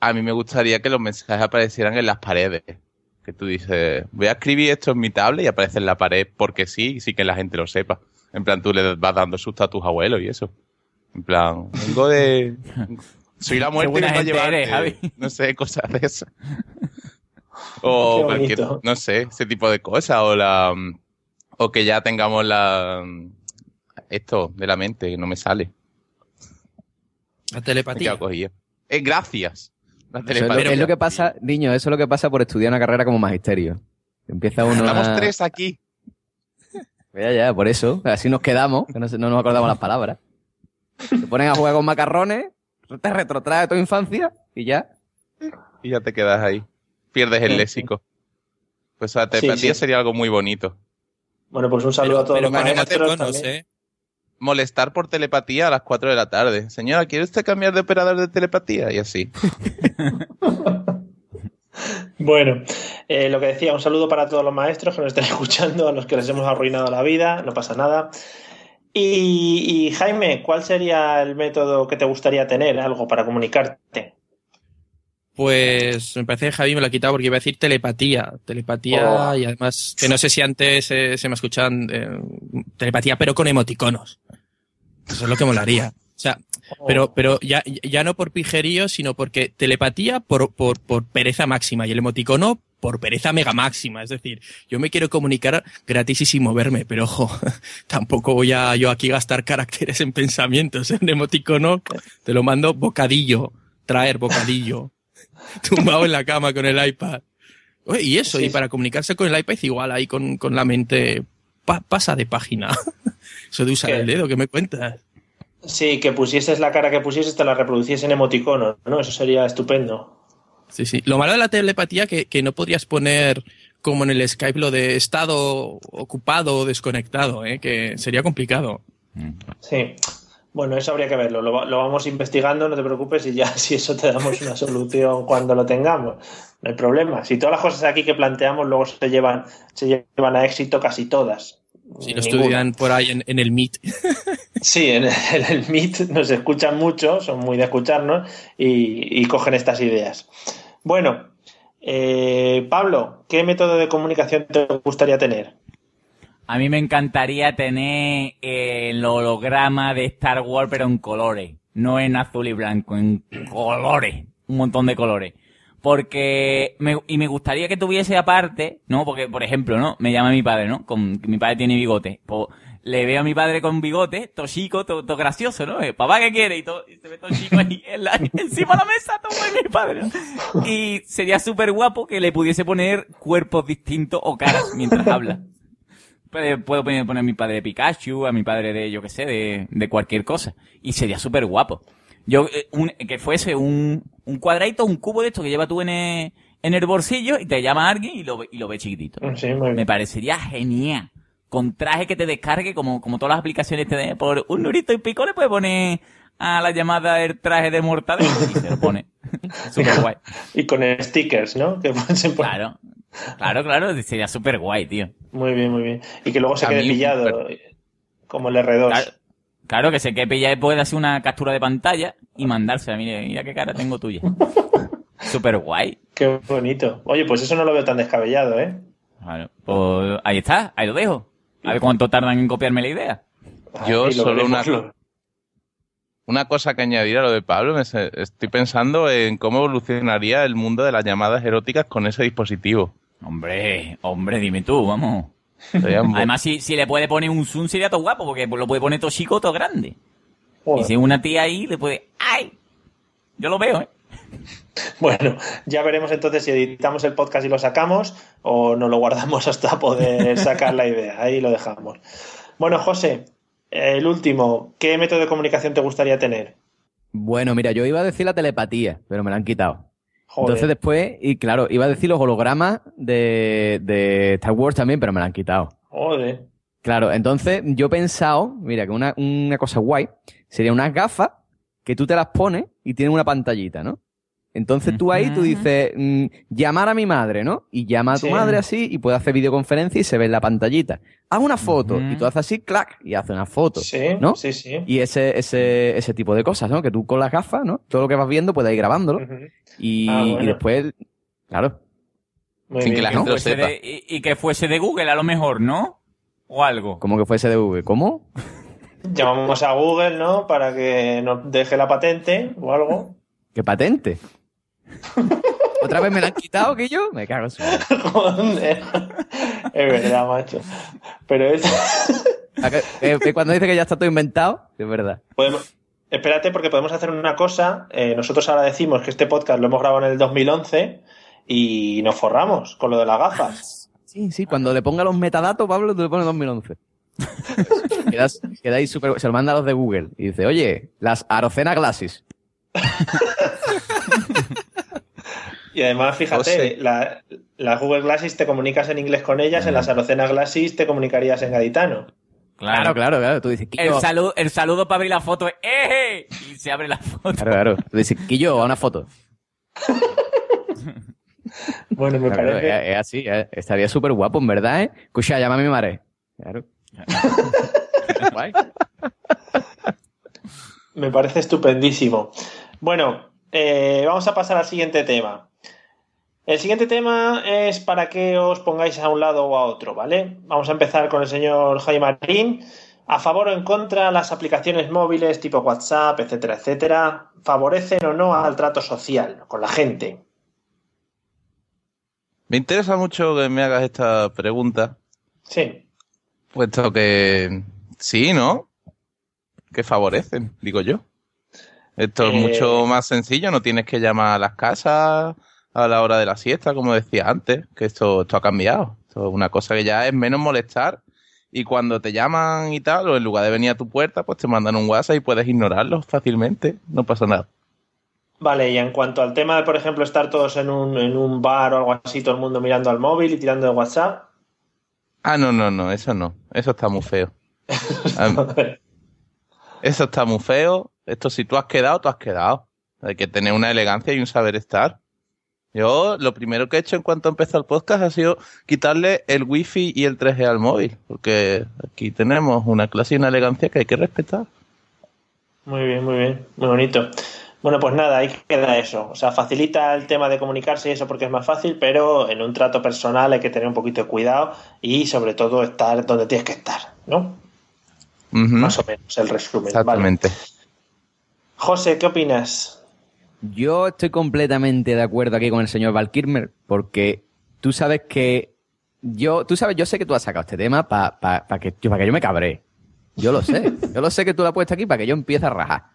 a mí me gustaría que los mensajes aparecieran en las paredes. Que tú dices, voy a escribir esto en mi tablet y aparece en la pared porque sí, y sí que la gente lo sepa. En plan, tú le vas dando susto a tus abuelos y eso. En plan, vengo de... Soy la muerte buena vengo a eres, Javi. No sé, cosas de eso. O cualquier, no sé, ese tipo de cosas. O la... O que ya tengamos la... Esto de la mente, que no me sale. La telepatía. Eh, gracias. La Eso es, lo, es lo que pasa, niño, eso es lo que pasa por estudiar una carrera como magisterio. Empieza uno Estamos a- tres aquí. Ya, ya, por eso. Así nos quedamos, que no, no nos acordamos las palabras. Te ponen a jugar con macarrones, te retrotrae tu infancia y ya. Y ya te quedas ahí. Pierdes el Sí, léxico. Pues la Sí, telepatía sí. sería algo muy bonito. Bueno, pues un saludo a todos los maestros también. ¿eh? Molestar por telepatía a las 4 de la tarde. Señora, ¿quiere usted cambiar de operador de telepatía? Y así. Bueno, eh, lo que decía, un saludo para todos los maestros que nos estén escuchando, a los que les hemos arruinado la vida, no pasa nada. Y, y, Jaime, ¿cuál sería el método que te gustaría tener? Algo para comunicarte. Pues me parece que Javi me lo ha quitado porque iba a decir telepatía. Telepatía Oh. y además, que no sé si antes eh, se me escuchaban eh, telepatía, pero con emoticonos. Eso es lo que molaría. O sea, pero, pero ya, ya no por pijerío, sino porque telepatía por, por, por pereza máxima y el emoticono por pereza mega máxima. Es decir, yo me quiero comunicar gratis y sin moverme, pero ojo, tampoco voy a yo aquí gastar caracteres en pensamientos. En emoticono te lo mando bocadillo, traer bocadillo, tumbado en la cama con el iPad. Oye, y eso, Sí, y para comunicarse con el iPad igual ahí con, con la mente pa- pasa de página. Eso de usar ¿Qué? el dedo, ¿qué me cuentas? Sí, que pusieses la cara que pusieses, te la reproduciese en emoticono, ¿no? Eso sería estupendo. Sí, sí. Lo malo de la telepatía que, que no podrías poner como en el Skype lo de estado ocupado o desconectado, ¿eh? que sería complicado. Sí. Bueno, eso habría que verlo. Lo, lo vamos investigando, no te preocupes, y ya si eso te damos una solución cuando lo tengamos. No hay problema. Si todas las cosas aquí que planteamos luego se llevan, se llevan a éxito casi todas. Si lo Ninguna. estudian por ahí en, en el Meet. Sí, en el, en el Meet nos escuchan mucho, son muy de escucharnos y, y cogen estas ideas. Bueno, eh, Pablo, ¿qué método de comunicación te gustaría tener? A mí me encantaría tener eh, el holograma de Star Wars, pero en colores. No en azul y blanco, en colores. Un montón de colores. Porque, me, y me gustaría que tuviese aparte, ¿no? Porque, por ejemplo, ¿no? Me llama mi padre, ¿no? Con, mi padre tiene bigote. Pues, le veo a mi padre con bigote, todo chico, todo, todo gracioso, ¿no? Eh, Papá, ¿qué quiere? Y, todo, y se ve todo chico ahí en la- encima de la mesa, todo mi padre. Y sería súper guapo que le pudiese poner cuerpos distintos o caras mientras habla. Puedo poner, a mi padre de Pikachu, a mi padre de, yo qué sé, de, de cualquier cosa. Y sería súper guapo. Yo, eh, un- que fuese un, un cuadradito, un cubo de esto que lleva tú en el, en el bolsillo y te llama alguien y lo, ve- y lo ve chiquitito. Sí. Me parecería genial. Con traje que te descargue, como, como todas las aplicaciones te den, por un nurito y pico le puedes poner a la llamada el traje de mortadelo y se lo pone. Súper guay. Y con stickers, ¿no? Que Claro. Claro, claro, sería súper guay, tío. Muy bien, muy bien. Y que luego se A quede pillado, como el R2. Claro, claro que se que pilla y puede hacer una captura de pantalla y mandársela. Mire, mira qué cara tengo tuya. Súper guay. Qué bonito. Oye, pues eso no lo veo tan descabellado, ¿eh? Claro. Pues ahí está, ahí lo dejo. A ver cuánto tardan en copiarme la idea. Yo solo una, una cosa que añadir a lo de Pablo, me se- estoy pensando en cómo evolucionaría el mundo de las llamadas eróticas con ese dispositivo. Hombre, hombre, dime tú, vamos. Además, si, si le puede poner un zoom sería todo guapo, porque lo puede poner todo chico todo grande. Joder. Y si una tía ahí, le puede... ¡Ay! Yo lo veo, ¿eh? Bueno, ya veremos entonces si editamos el podcast y lo sacamos o nos lo guardamos hasta poder sacar la idea. Ahí lo dejamos. Bueno, José, el último, ¿qué método de comunicación te gustaría tener? Bueno, mira, yo iba a decir la telepatía, pero me la han quitado. Joder. Entonces después, y claro, iba a decir los hologramas de, de Star Wars también, pero me la han quitado. Joder. Claro, entonces yo he pensado, mira, que una, una cosa guay sería unas gafas que tú te las pones y tienen una pantallita, ¿no? Entonces tú ahí tú dices, mm, llamar a mi madre, ¿no? Y llama a tu Sí. madre así y puede hacer videoconferencia y se ve en la pantallita. Haz una foto y tú haces así, clac, y hace una foto, Sí, ¿no? sí, sí. Y ese, ese, ese tipo de cosas, ¿no? Que tú con las gafas, ¿no? Todo lo que vas viendo puedes ir grabándolo. Y, Ah, bueno. y después, claro. Muy Sin que la gente lo sepa. de- y, y que fuese de Google a lo mejor, ¿no? O algo. Como que fuese de Google. ¿Cómo? Llamamos a Google, ¿no? Para que nos deje la patente o algo. ¿Qué patente? ¿Otra vez me la han quitado, que yo? Me cago en su. Joder. Es verdad, macho. Pero es... ¿A que- eh, cuando dice que ya está todo inventado, es verdad. Podemos- Espérate, porque podemos hacer una cosa. Eh, nosotros ahora decimos que este podcast lo hemos grabado en el 2011 y nos forramos con lo de las gafas. Sí, sí, cuando le ponga los metadatos, Pablo, tú le pones 2011. Quedas, quedáis súper... Se lo manda a los de Google y dice, oye, las Arocena Glasses. Y además, fíjate, las Google Glasses te comunicas en inglés con ellas, en las Arocena Glasses te comunicarías en gaditano. Claro, claro, claro. Tú dices, El saludo, el saludo para abrir la foto es ¡eh! Y se abre la foto. Claro, claro. Tú dices, Quillo, a una foto. Bueno, me Claro, parece. es, es así, eh. estaría súper guapo, en verdad, ¿eh? Escucha, llama a mi madre. Claro. Guay. Me parece estupendísimo. Bueno, eh, vamos a pasar al siguiente tema. El siguiente tema es para que os pongáis a un lado o a otro, ¿vale? Vamos a empezar con el señor Jaime Marín. ¿A favor o en contra las aplicaciones móviles tipo WhatsApp, etcétera, etcétera, favorecen o no al trato social con la gente? Me interesa mucho que me hagas esta pregunta, Sí. puesto que sí, ¿no? Que favorecen, digo yo. Esto Eh, es mucho más sencillo, no tienes que llamar a las casas a la hora de la siesta, como decía antes, que esto, esto ha cambiado. Esto es una cosa que ya es menos molestar y cuando te llaman y tal, o en lugar de venir a tu puerta, pues te mandan un WhatsApp y puedes ignorarlos fácilmente, no pasa nada. Vale, y en cuanto al tema de, por ejemplo, estar todos en un, en un bar o algo así, todo el mundo mirando al móvil y tirando de WhatsApp, Ah, no, no, no, eso no. Eso está muy feo. Eso está muy feo. Esto si tú has quedado, tú has quedado. Hay que tener una elegancia y un saber estar. Yo lo primero que he hecho en cuanto empezó el podcast ha sido quitarle el wifi y el 3G al móvil, porque aquí tenemos una clase y una elegancia que hay que respetar. Muy bien, muy bien, muy bonito. Bueno, pues nada, ahí queda eso. O sea, facilita el tema de comunicarse y eso porque es más fácil, pero en un trato personal hay que tener un poquito de cuidado y sobre todo estar donde tienes que estar, ¿no? Más o menos el resumen. Vale. Exactamente. José, ¿qué opinas? Yo estoy completamente de acuerdo aquí con el señor Valkirmer, porque tú sabes que yo, tú sabes, yo sé que tú has sacado este tema para que, yo- pa' que yo me cabré. Yo lo sé. Yo lo sé que tú lo has puesto aquí para que yo empiece a rajar.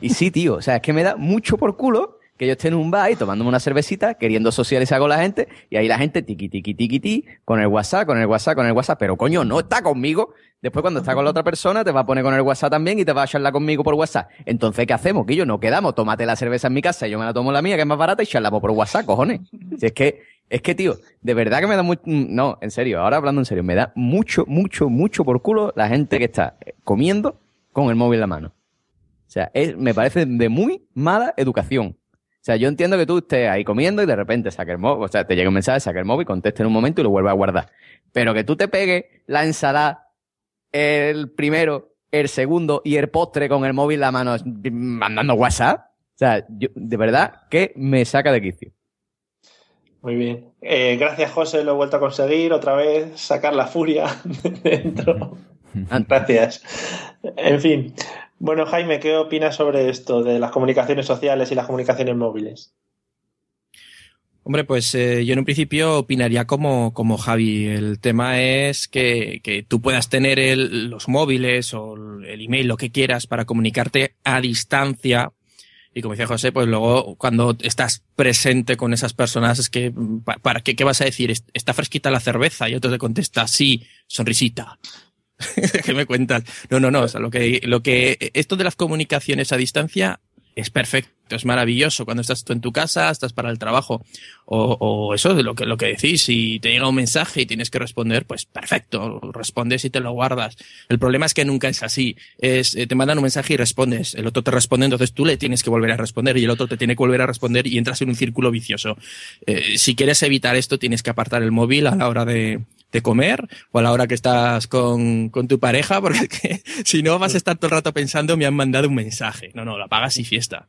Y sí, tío, o sea, es que me da mucho por culo que yo esté en un bar y tomándome una cervecita, queriendo socializar con la gente, y ahí la gente tiqui, tiqui, tiqui, ti, con el WhatsApp, con el WhatsApp, con el WhatsApp, pero coño, no está conmigo. Después cuando está con la otra persona, te va a poner con el WhatsApp también y te va a charlar conmigo por WhatsApp. Entonces, ¿qué hacemos? Que yo no quedamos, tómate la cerveza en mi casa, yo me la tomo la mía, que es más barata, y charlamos por WhatsApp, cojones. Si es que, es que, tío, de verdad que me da mucho, no, en serio, ahora hablando en serio, me da mucho, mucho, mucho por culo la gente que está comiendo con el móvil en la mano. O sea, me parece de muy mala educación. O sea, yo entiendo que tú estés ahí comiendo y de repente saques el móvil, o sea, te llega un mensaje, saques el móvil, conteste en un momento y lo vuelves a guardar. Pero que tú te pegues la ensalada, el primero, el segundo y el postre con el móvil en la mano mandando WhatsApp. O sea, yo, de verdad que me saca de quicio. Muy bien. Eh, gracias, José, lo he vuelto a conseguir otra vez, sacar la furia de dentro. Gracias. En fin. Bueno, Jaime, ¿qué opinas sobre esto de las comunicaciones sociales y las comunicaciones móviles? Hombre, pues eh, yo en un principio opinaría como, como Javi. El tema es que, que tú puedas tener el- los móviles o el email, lo que quieras, para comunicarte a distancia. Y como dice José, pues luego cuando estás presente con esas personas, es que, pa- ¿para qué, qué vas a decir? "Est- ¿Está fresquita la cerveza? Y otro te contesta, sí, sonrisita. ¿Qué me cuentas? No, no, no. O sea, lo que, lo que, esto de las comunicaciones a distancia es perfecto, es maravilloso. Cuando estás tú en tu casa, estás para el trabajo. O, eso de lo que, lo que decís. Si te llega un mensaje y tienes que responder, pues perfecto. Respondes y te lo guardas. El problema es que nunca es así. Es, eh, te mandan un mensaje y respondes. El otro te responde, entonces tú le tienes que volver a responder y el otro te tiene que volver a responder y entras en un círculo vicioso. Eh, si quieres evitar esto, tienes que apartar el móvil a la hora de, de comer o a la hora que estás con, con tu pareja, porque si no vas a estar todo el rato pensando, me han mandado un mensaje. No, no, lo apagas y fiesta.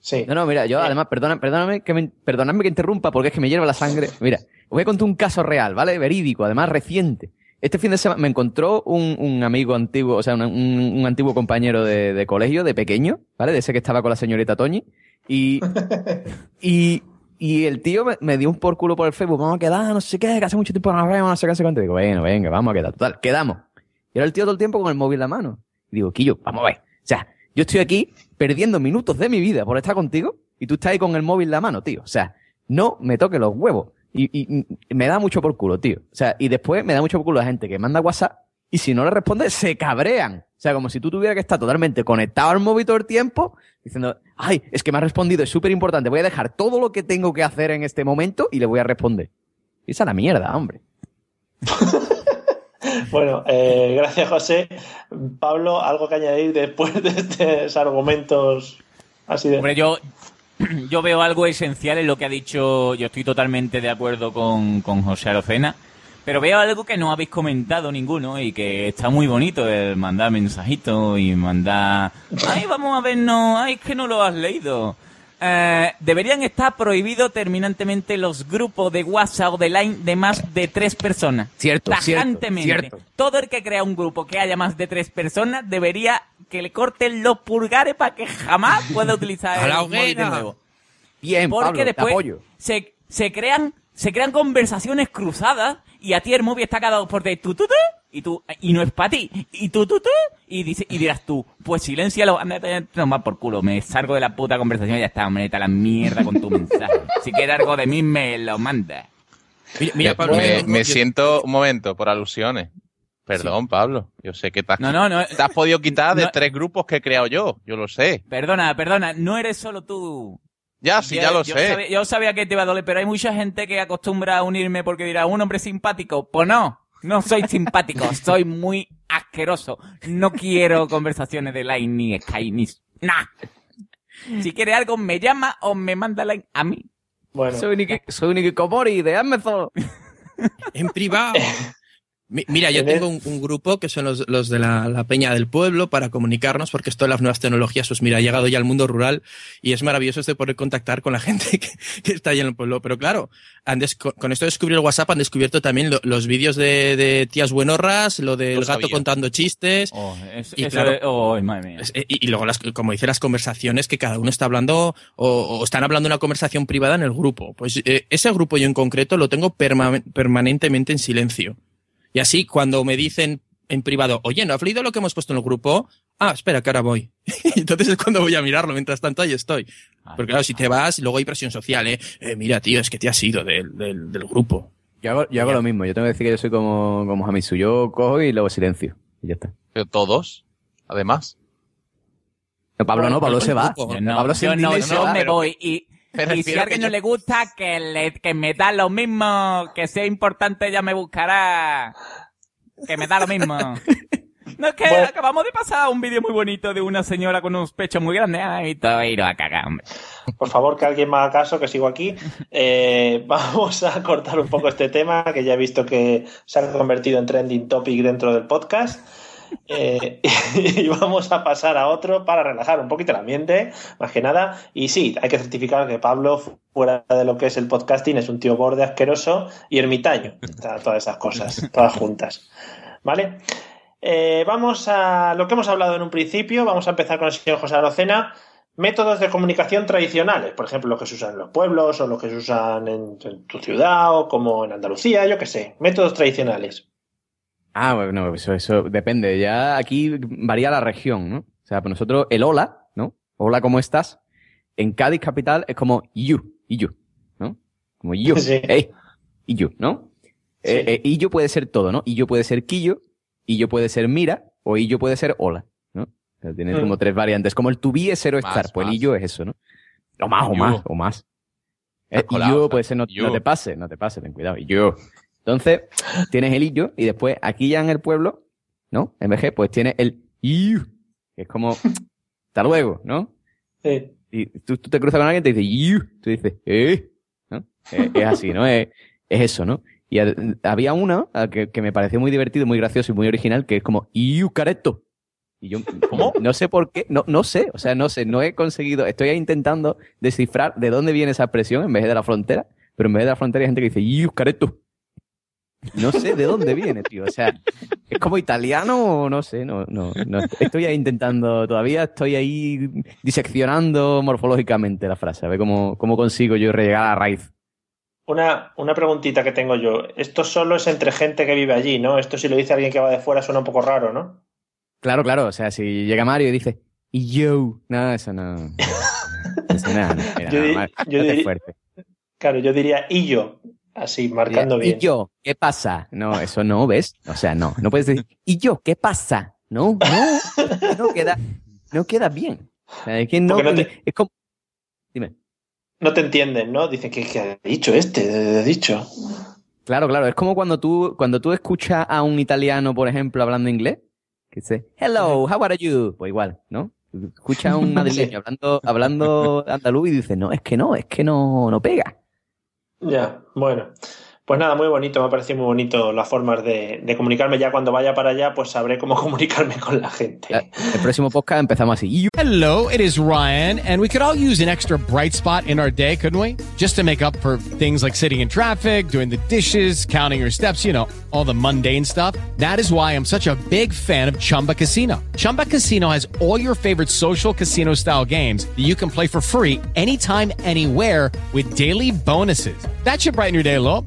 Sí. No, no, mira, yo además, perdona, perdóname que me, perdonadme que interrumpa porque es que me hierve la sangre. Mira, os voy a contar un caso real, ¿vale? Verídico, además reciente. Este fin de semana me encontró un, un amigo antiguo, o sea, un, un- un antiguo compañero de, de colegio, de pequeño, ¿vale? De ese que estaba con la señorita Toñi. Y, y, y el tío me, me dio un por culo por el Facebook, vamos a quedar, no sé qué, que hace mucho tiempo no nos vemos, no sé qué, no sé cuánto. Digo, bueno, venga, vamos a quedar. Total, quedamos. Y ahora el tío todo el tiempo con el móvil en la mano. Y digo, Quillo, vamos a ver. O sea, yo estoy aquí perdiendo minutos de mi vida por estar contigo y tú estás ahí con el móvil en la mano, tío. O sea, no me toques los huevos. Y, y- me da mucho por culo, tío. O sea, y después me da mucho por culo la gente que manda WhatsApp y si no le responde, se cabrean. O sea, como si tú tuvieras que estar totalmente conectado al móvil todo el tiempo, diciendo, ay, es que me ha respondido, es súper importante, voy a dejar todo lo que tengo que hacer en este momento y le voy a responder. Esa es la mierda, hombre. Bueno, eh, gracias José. Pablo, ¿algo que añadir después de estos argumentos así de... Hombre, yo, yo veo algo esencial en lo que ha dicho. Yo estoy totalmente de acuerdo con, con José Arocena. Pero veo algo que no habéis comentado ninguno y que está muy bonito, el mandar mensajitos y mandar... ¡Ay, vamos a vernos! ¡Ay, es que no lo has leído! Eh, deberían estar prohibidos terminantemente los grupos de WhatsApp o de Line de más de tres personas. Cierto, cierto, Tajantemente. cierto. Todo el que crea un grupo que haya más de tres personas debería que le corten los pulgares para que jamás pueda utilizar ¡A la el móvil de nuevo. Bien, Porque Pablo, te después apoyo. se, se crean se crean conversaciones cruzadas y a ti el móvil está cada dos por tres tú, tú, tú, y tú y no es para ti y tú tú tú y dice y dirás tú pues silencialo anda toma por culo me salgo de la puta conversación y ya está hombre a la mierda con tu mensaje si quieres algo de mí me lo mandas Mira, mira, Pablo, me, me siento, un momento, por alusiones. Perdón, Pablo. Yo sé que te has, No, no, no. te has podido quitar de tres grupos que he creado yo. Yo lo sé. perdona perdona no eres solo tú Ya, sí, Yo- ya lo yo sé. Sabía, yo sabía que te iba a doler, pero hay mucha gente que acostumbra a unirme porque dirá, un hombre simpático. Pues no, no soy simpático, soy muy asqueroso. No quiero conversaciones de line ni Skype ni... Nah. Si quiere algo, me llama o me manda line a mí. Bueno, Soy un, soy un Ikikomori de Amazon. En privado. Mi- Mira, yo tengo un, un grupo que son los, los de la, la Peña del Pueblo para comunicarnos, porque esto de las nuevas tecnologías, pues mira, ha llegado ya al mundo rural y es maravilloso este poder contactar con la gente que, que está allá en el pueblo. Pero claro, han con, esto de descubrir el WhatsApp han descubierto también lo- los vídeos de, de tías buenorras, lo del Lo gato sabía. contando chistes. Oh, eso, Y claro, es- oh, madre mía. Es- eh, Y, y luego, las, como dice, las conversaciones que cada uno está hablando o, o están hablando una conversación privada en el grupo. Pues eh, ese grupo yo en concreto lo tengo perma- permanentemente en silencio. Y así, cuando me dicen en privado, oye, ¿no has leído lo que hemos puesto en el grupo? Ah, espera, que ahora voy. Entonces es cuando voy a mirarlo, mientras tanto ahí estoy. Porque claro, si te vas, luego hay presión social, ¿eh? Eh, mira, tío, es que te has ido del, del, del grupo. Yo hago, yo hago lo mismo. Yo tengo que decir que yo soy como, como Hamisu. Yo cojo y luego silencio. Y ya está. Pero todos, además. Pablo no, Pablo se va. No, Pablo se yo, no, yo me voy y, Y si a alguien que no yo- le gusta, que, le, que me da lo mismo, que sea importante, ya me buscará. Que me da lo mismo. No, es que Bueno. acabamos de pasar un vídeo muy bonito de una señora con unos pechos muy grandes. Ay, todo ir a cagar, hombre. por favor, que alguien me haga caso, que sigo aquí. Eh, vamos a cortar un poco este tema, que ya he visto que se ha convertido en trending topic dentro del podcast. Eh, y vamos a pasar a otro para relajar un poquito el ambiente, más que nada. Y sí, hay que certificar que Pablo, fuera de lo que es el podcasting, es un tío borde asqueroso y ermitaño. Todas esas cosas, todas juntas. ¿Vale? Eh, vamos a lo que hemos hablado en un principio. Vamos a empezar con el señor José Arocena. Métodos de comunicación tradicionales, por ejemplo, los que se usan en los pueblos o los que se usan en, en tu ciudad o como en Andalucía, yo qué sé. Métodos tradicionales. Ah, bueno, eso, eso depende. Ya aquí varía la región, ¿no? O sea, pues nosotros, el hola, ¿no? Hola, ¿cómo estás? En Cádiz capital es como you, y you, ¿no? Como you, Sí. hey, y you, ¿no? Eh, eh, y yo puede ser todo, ¿no? Y yo puede ser quillo, y yo puede ser mira, o y yo puede ser hola, ¿no? O sea, tienes Mm. como tres variantes. Como el to be es cero Más, estar, pues el y yo es eso, ¿no? O más, o más, o más. Eh, y yo puede ser no, no te pase, no te pase, ten cuidado. Y yo. Entonces, tienes el yo, y después aquí ya en el pueblo, ¿no? En VG, pues tienes el you, que es como, hasta luego, ¿no? Sí. Y tú, tú te cruzas con alguien y te dice you, tú dices, eh, ¿no? Eh, es así, ¿no? Es, es eso, ¿no? Y ha- había uno ah, que, que me pareció muy divertido, muy gracioso y muy original, que es como, you careto. Y yo, ¿Cómo? No sé por qué, no, no sé, o sea, no sé, no he conseguido, estoy intentando descifrar de dónde viene esa expresión en vez de la frontera, pero en vez de la frontera hay gente que dice, you careto. No sé de dónde viene, tío. O sea, es como italiano o no sé, no, no, no. Estoy ahí intentando, todavía estoy ahí diseccionando morfológicamente la frase, a ver cómo, cómo consigo yo llegar a la raíz. Una, una preguntita que tengo yo. Esto solo es entre gente que vive allí, ¿no? Esto si lo dice alguien que va de fuera suena un poco raro, ¿no? Claro, claro, o sea, si llega Mario y dice, y yo, no, eso no. Eso no, no, mira, Yo no, di- Mar- yo no te diría-. Claro, yo diría y yo, así, marcando ¿Y bien. yo? ¿Qué pasa? No, eso no, ¿ves? O sea, no, no puedes decir, ¿y yo? ¿Qué pasa? No, no, no queda, no queda bien. O sea, es que no, te- es como, dime. No te entienden, ¿no? Dicen, ¿qué, qué ha dicho este? ¿Qué ha dicho? Claro, claro, es como cuando tú, cuando tú escuchas a un italiano, por ejemplo, hablando inglés, que dice, hello, how are you? Pues igual, ¿no? Escuchas a un madrileño hablando, hablando andaluz y dice, no, es que no, es que no, no pega. Ya, bueno. Pues nada, muy bonito, me ha parecido muy bonito las formas de, de comunicarme. Ya cuando vaya para allá, pues sabré cómo comunicarme con la gente. El próximo podcast empezamos así. "You Hello, it is Ryan, and we could all use an extra bright spot in our day, couldn't we? Just to make up for things like sitting in traffic, doing the dishes, counting your steps, you know, all the mundane stuff. That is why I'm such a big fan of Chumba Casino. Chumba Casino has all your favorite social casino style games that you can play for free anytime, anywhere with daily bonuses. That should brighten your day a little.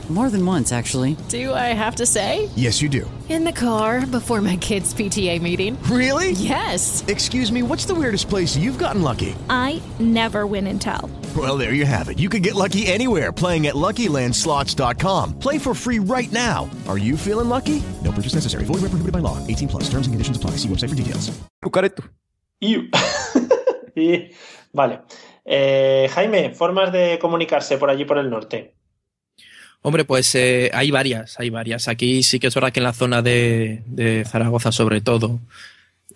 More than once, actually. Do I have to say? Yes, you do. In the car before my kids' PTA meeting. Really? Yes. Excuse me, what's the weirdest place you've gotten lucky? I never win and tell. Well, there you have it. You can get lucky anywhere playing at LuckyLandSlots.com. Play for free right now. Are you feeling lucky? No purchase necessary. Void where prohibited by law. 18 plus. Terms and conditions apply. See website for details. Y- y- Vale. Eh, Jaime, formas de comunicarse por allí por el norte. Hombre, pues eh, hay varias, hay varias. Aquí sí que es verdad que en la zona de, de Zaragoza, sobre todo,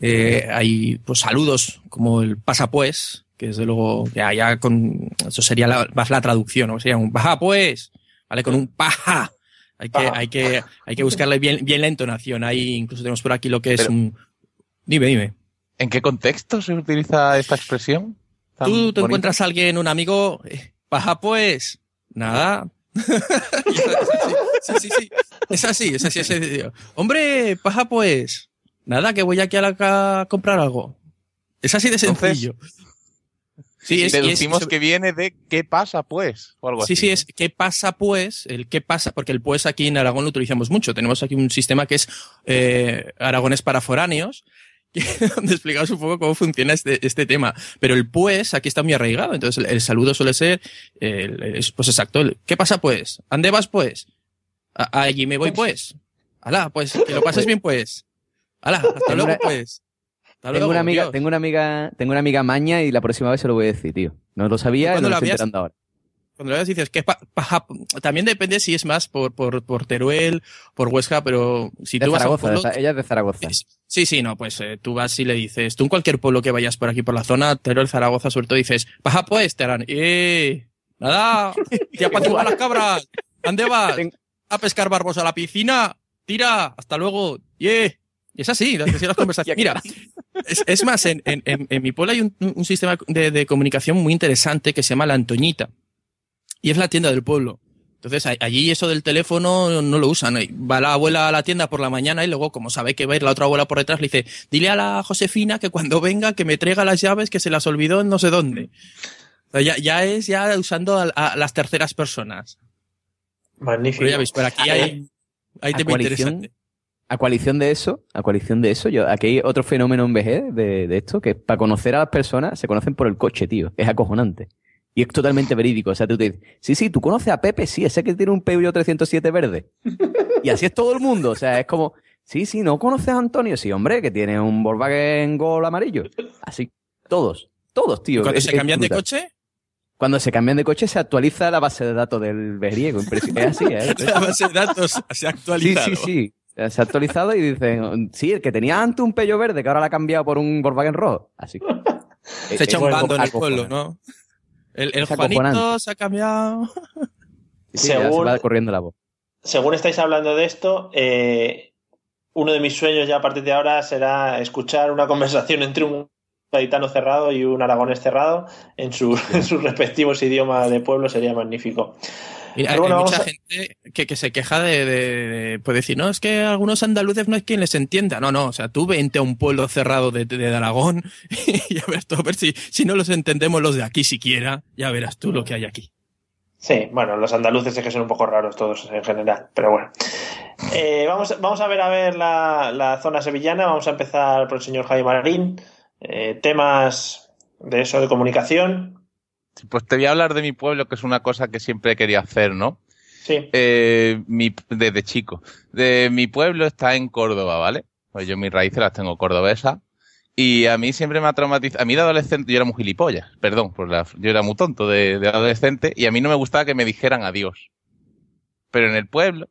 eh, hay pues saludos como el pasa pues, que desde luego ya, ya con eso sería la, la traducción, ¿no? Sería un baja pues, ¿vale? Con un paja. Hay que, hay que, hay que buscarle bien, bien la entonación. Ahí incluso tenemos por aquí lo que es Pero- un. Dime, dime. ¿En qué contexto se utiliza esta expresión? Tú te bonita? encuentras a alguien, un amigo, eh, paja pues, nada. Sí, sí, sí. Es así, es así, es así. Hombre, paja pues, nada, que voy aquí a la a comprar algo. Es así de Entonces, sencillo. Sí, es, Deducimos que viene de ¿qué pasa pues? O algo Sí, así. sí, es ¿qué pasa pues? El qué pasa, porque el pues aquí en Aragón lo utilizamos mucho. Tenemos aquí un sistema que es eh, Aragones para foráneos, donde explicamos un poco cómo funciona este, este tema. Pero el pues aquí está muy arraigado. Entonces el, el saludo suele ser, el- es, pues exacto, ¿qué pasa pues? ¿Ande vas pues? A- allí me voy pues. Alá, pues que lo pases bien pues. Alá, hasta Tengo luego pues. Hasta Tengo luego, una amiga, Dios. tengo una amiga, tengo una amiga maña y la próxima vez se lo voy a decir, tío. No lo sabía no lo estoy enterando ahora. Cuando lo veas dices que es pa- paja- también depende si es más por, por, por Teruel, por Huesca, pero si De tú vas a un Zaragoza, pueblo, ella es de Zaragoza. Sí, sí, no, pues eh, tú vas y le dices, tú en cualquier pueblo que vayas por aquí por la zona, Teruel, Zaragoza, sobre todo dices, baja pues, te harán, eh, nada, te apaciguan las cabras, ¿dónde vas? A pescar barbos a la piscina, tira, hasta luego, yeah. Y es así, así las conversaciones. Mira, es, es más, en, en, en- en mi pueblo hay un, un sistema de, de comunicación muy interesante que se llama la Antoñita. Y es la tienda del pueblo. Entonces, allí eso del teléfono no lo usan. Va la abuela a la tienda por la mañana y luego, como sabe que va a ir la otra abuela por detrás, le dice, dile a la Josefina que cuando venga que me traiga las llaves que se las olvidó en no sé dónde. O sea, ya, ya es ya usando a, a las terceras personas. Magnífico. Pero ya veis, por aquí hay, hay tema interesante. a coalición de eso, a coalición de eso, yo, aquí hay otro fenómeno en VG de, de esto, que para conocer a las personas se conocen por el coche, tío. Es acojonante. Y es totalmente verídico. O sea, tú te dices, sí, sí, tú conoces a Pepe, sí, ese que tiene un Peugeot 307 verde. Y así es todo el mundo. O sea, es como, sí, sí, ¿no conoces a Antonio? Sí, hombre, que tiene un Volkswagen Gol amarillo. Así, todos, todos, tío. ¿Cuando Es- se cambian de coche? Cuando se cambian de coche se actualiza la base de datos del veriego. Es así, ¿eh? La base de datos se ha actualizado. Sí, sí, sí. Se ha actualizado y dicen, sí, el que tenía antes un pello verde, que ahora lo ha cambiado por un Volkswagen rojo. Así. Se echa un bando en el pueblo, ¿no? El, Juanito se ha cambiado. Sí, ya se Según- va corriendo la voz. Según estáis hablando de esto, eh, uno de mis sueños ya a partir de ahora será escuchar una conversación entre un gaditano cerrado y un aragonés cerrado en, su- en sus respectivos idiomas de pueblo. Sería magnífico. Mira, Pero bueno, hay mucha a- gente que, que se queja de, de- de- Puede decir, no, es que algunos andaluces no hay quien les entienda. No, no, o sea, tú vente a un pueblo cerrado de, de Aragón y a ver, tú, a ver si, si no los entendemos los de aquí siquiera, ya verás tú lo que hay aquí. Sí, bueno, los andaluces es que son un poco raros todos en general, pero bueno. Eh, vamos, vamos a ver a ver la, la zona sevillana. Vamos a empezar por el señor Jaime Marín. Eh, temas de eso de comunicación. Pues te voy a hablar de mi pueblo, que es una cosa que siempre he querido hacer, ¿no? Sí. Eh, mi, desde chico. De, mi pueblo está en Córdoba, ¿vale? Pues yo mis raíces las tengo cordobesas. Y a mí siempre me ha traumatizado. A mí de adolescente, yo era muy gilipollas, perdón, la, yo era muy tonto de, de adolescente y a mí no me gustaba que me dijeran adiós. Pero en el pueblo,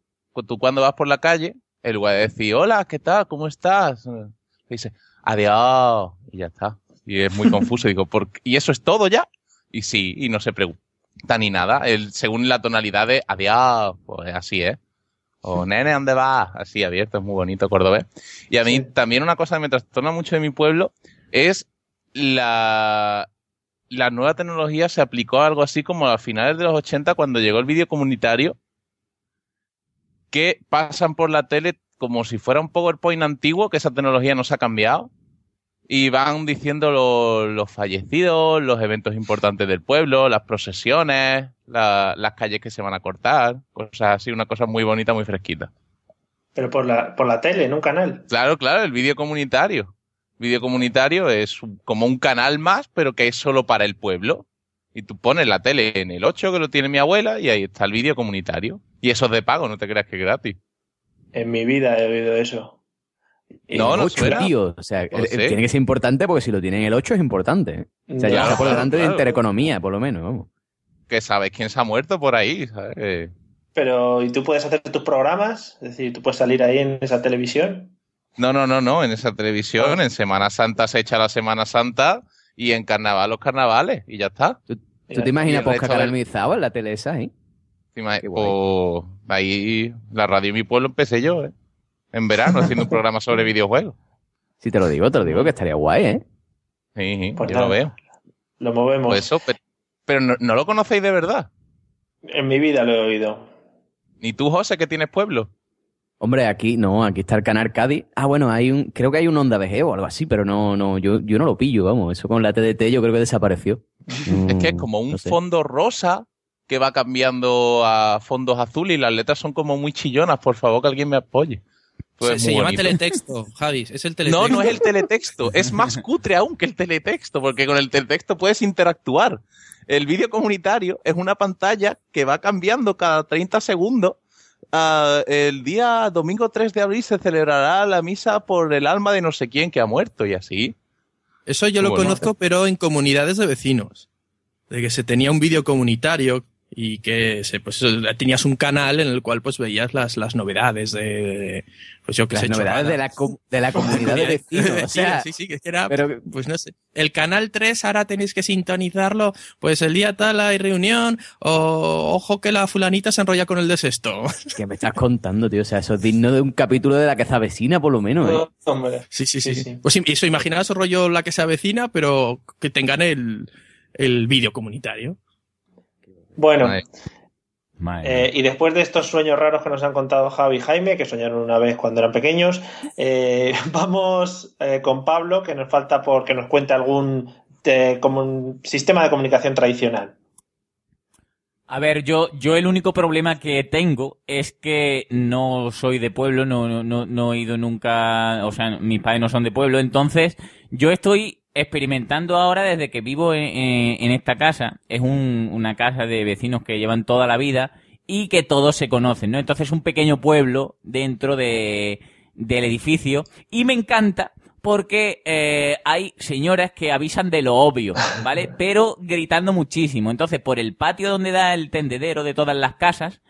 tú cuando vas por la calle, en lugar de decir, hola, ¿qué tal? ¿Cómo estás? Dice, adiós. Y ya está. Y es muy confuso. Digo, ¿por qué? ¿y eso es todo ya? Y sí, y no se pregunta ni nada. El, según la tonalidad de adiós, pues así es. O nene, ¿dónde vas? Así abierto, es muy bonito cordobés. Y a mí también una cosa que me trastorna mucho de mi pueblo es la, la nueva tecnología se aplicó a algo así como a finales de los 80 cuando llegó el vídeo comunitario que pasan por la tele como si fuera un PowerPoint antiguo, que esa tecnología no se ha cambiado. Y van diciendo lo- los fallecidos, los eventos importantes del pueblo, las procesiones, la- las calles que se van a cortar, cosas así, una cosa muy bonita, muy fresquita. Pero por la, por la tele, en un canal. Claro, claro, el vídeo comunitario. Vídeo comunitario es como un canal más, pero que es solo para el pueblo. Y tú pones la tele en el 8, que lo tiene mi abuela, y ahí está el vídeo comunitario. Y eso es de pago, no te creas que es gratis. En mi vida he oído eso. No, no ocho, suena. tío. O sea, Pues sí. tiene que ser importante porque si lo tiene en el 8 es importante. O sea, ya está por claro, delante de claro. intereconomía, por lo menos. Vamos. Que sabes quién se ha muerto por ahí, ¿sabes? Pero, ¿y tú puedes hacer tus programas? Es decir, tú puedes salir ahí en esa televisión. No, no, no, no, en esa televisión, en Semana Santa se echa la Semana Santa y en Carnaval los carnavales, y ya está. ¿Tú te imaginas posca caramizado en la tele esa, eh? Te o ahí la radio de mi pueblo empecé yo, ¿eh? En verano haciendo un programa sobre videojuegos. Si te lo digo, te lo digo, que estaría guay, ¿eh? Sí, sí, Pues yo nada, lo veo. Lo movemos. Pues eso, pero, pero no, no lo conocéis de verdad. En mi vida lo he oído. Ni tú, José, que tienes pueblo. Hombre, aquí no, aquí está el canal Cádiz. Ah, bueno, hay un, creo que hay un Onda VG o algo así, pero no, no, yo, yo no lo pillo, vamos. Eso con la TDT yo creo que desapareció. Es que es como un no sé. fondo rosa que va cambiando a fondos azules y las letras son como muy chillonas. Por favor, que alguien me apoye. Pues se llama teletexto, Javi, es el teletexto. No, no es el teletexto, es más cutre aún que el teletexto, porque con el teletexto puedes interactuar. El vídeo comunitario es una pantalla que va cambiando cada 30 segundos. Ah, el día domingo 3 de abril se celebrará la misa por el alma de no sé quién que ha muerto y así. Eso yo lo Bueno. conozco, pero en comunidades de vecinos. De que se tenía un vídeo comunitario y que se, pues, tenías un canal en el cual pues veías las, las novedades de, pues yo que Las sé, novedades de la, com- de la comunidad de vecinos. O sea, sí, sí, que era, pero- pues no sé. El canal 3 ahora tenéis que sintonizarlo, pues el día tal hay reunión, o ojo que la fulanita se enrolla con el de sexto. ¿Qué me estás contando, tío? O sea, eso es digno de un capítulo de la que se avecina, por lo menos, ¿eh? Hombre. Sí, sí, sí. Pues sí, eso, imaginaos rollo la que se avecina, pero que tengan el, el vídeo comunitario. Bueno, Madre eh, y después de estos sueños raros que nos han contado Javi y Jaime, que soñaron una vez cuando eran pequeños, eh, vamos eh, con Pablo, que nos falta por que nos cuente algún como un sistema de comunicación tradicional. A ver, yo, yo el único problema que tengo es que no soy de pueblo, no, no, no, no he ido nunca, o sea, mis padres no son de pueblo, entonces yo estoy experimentando ahora desde que vivo en, esta casa. Es un- una casa de vecinos que llevan toda la vida y que todos se conocen, ¿no? Entonces es un pequeño pueblo dentro de, del edificio y me encanta porque eh, hay señoras que avisan de lo obvio, ¿vale? Pero gritando muchísimo. Entonces, por el patio donde da el tendedero de todas las casas,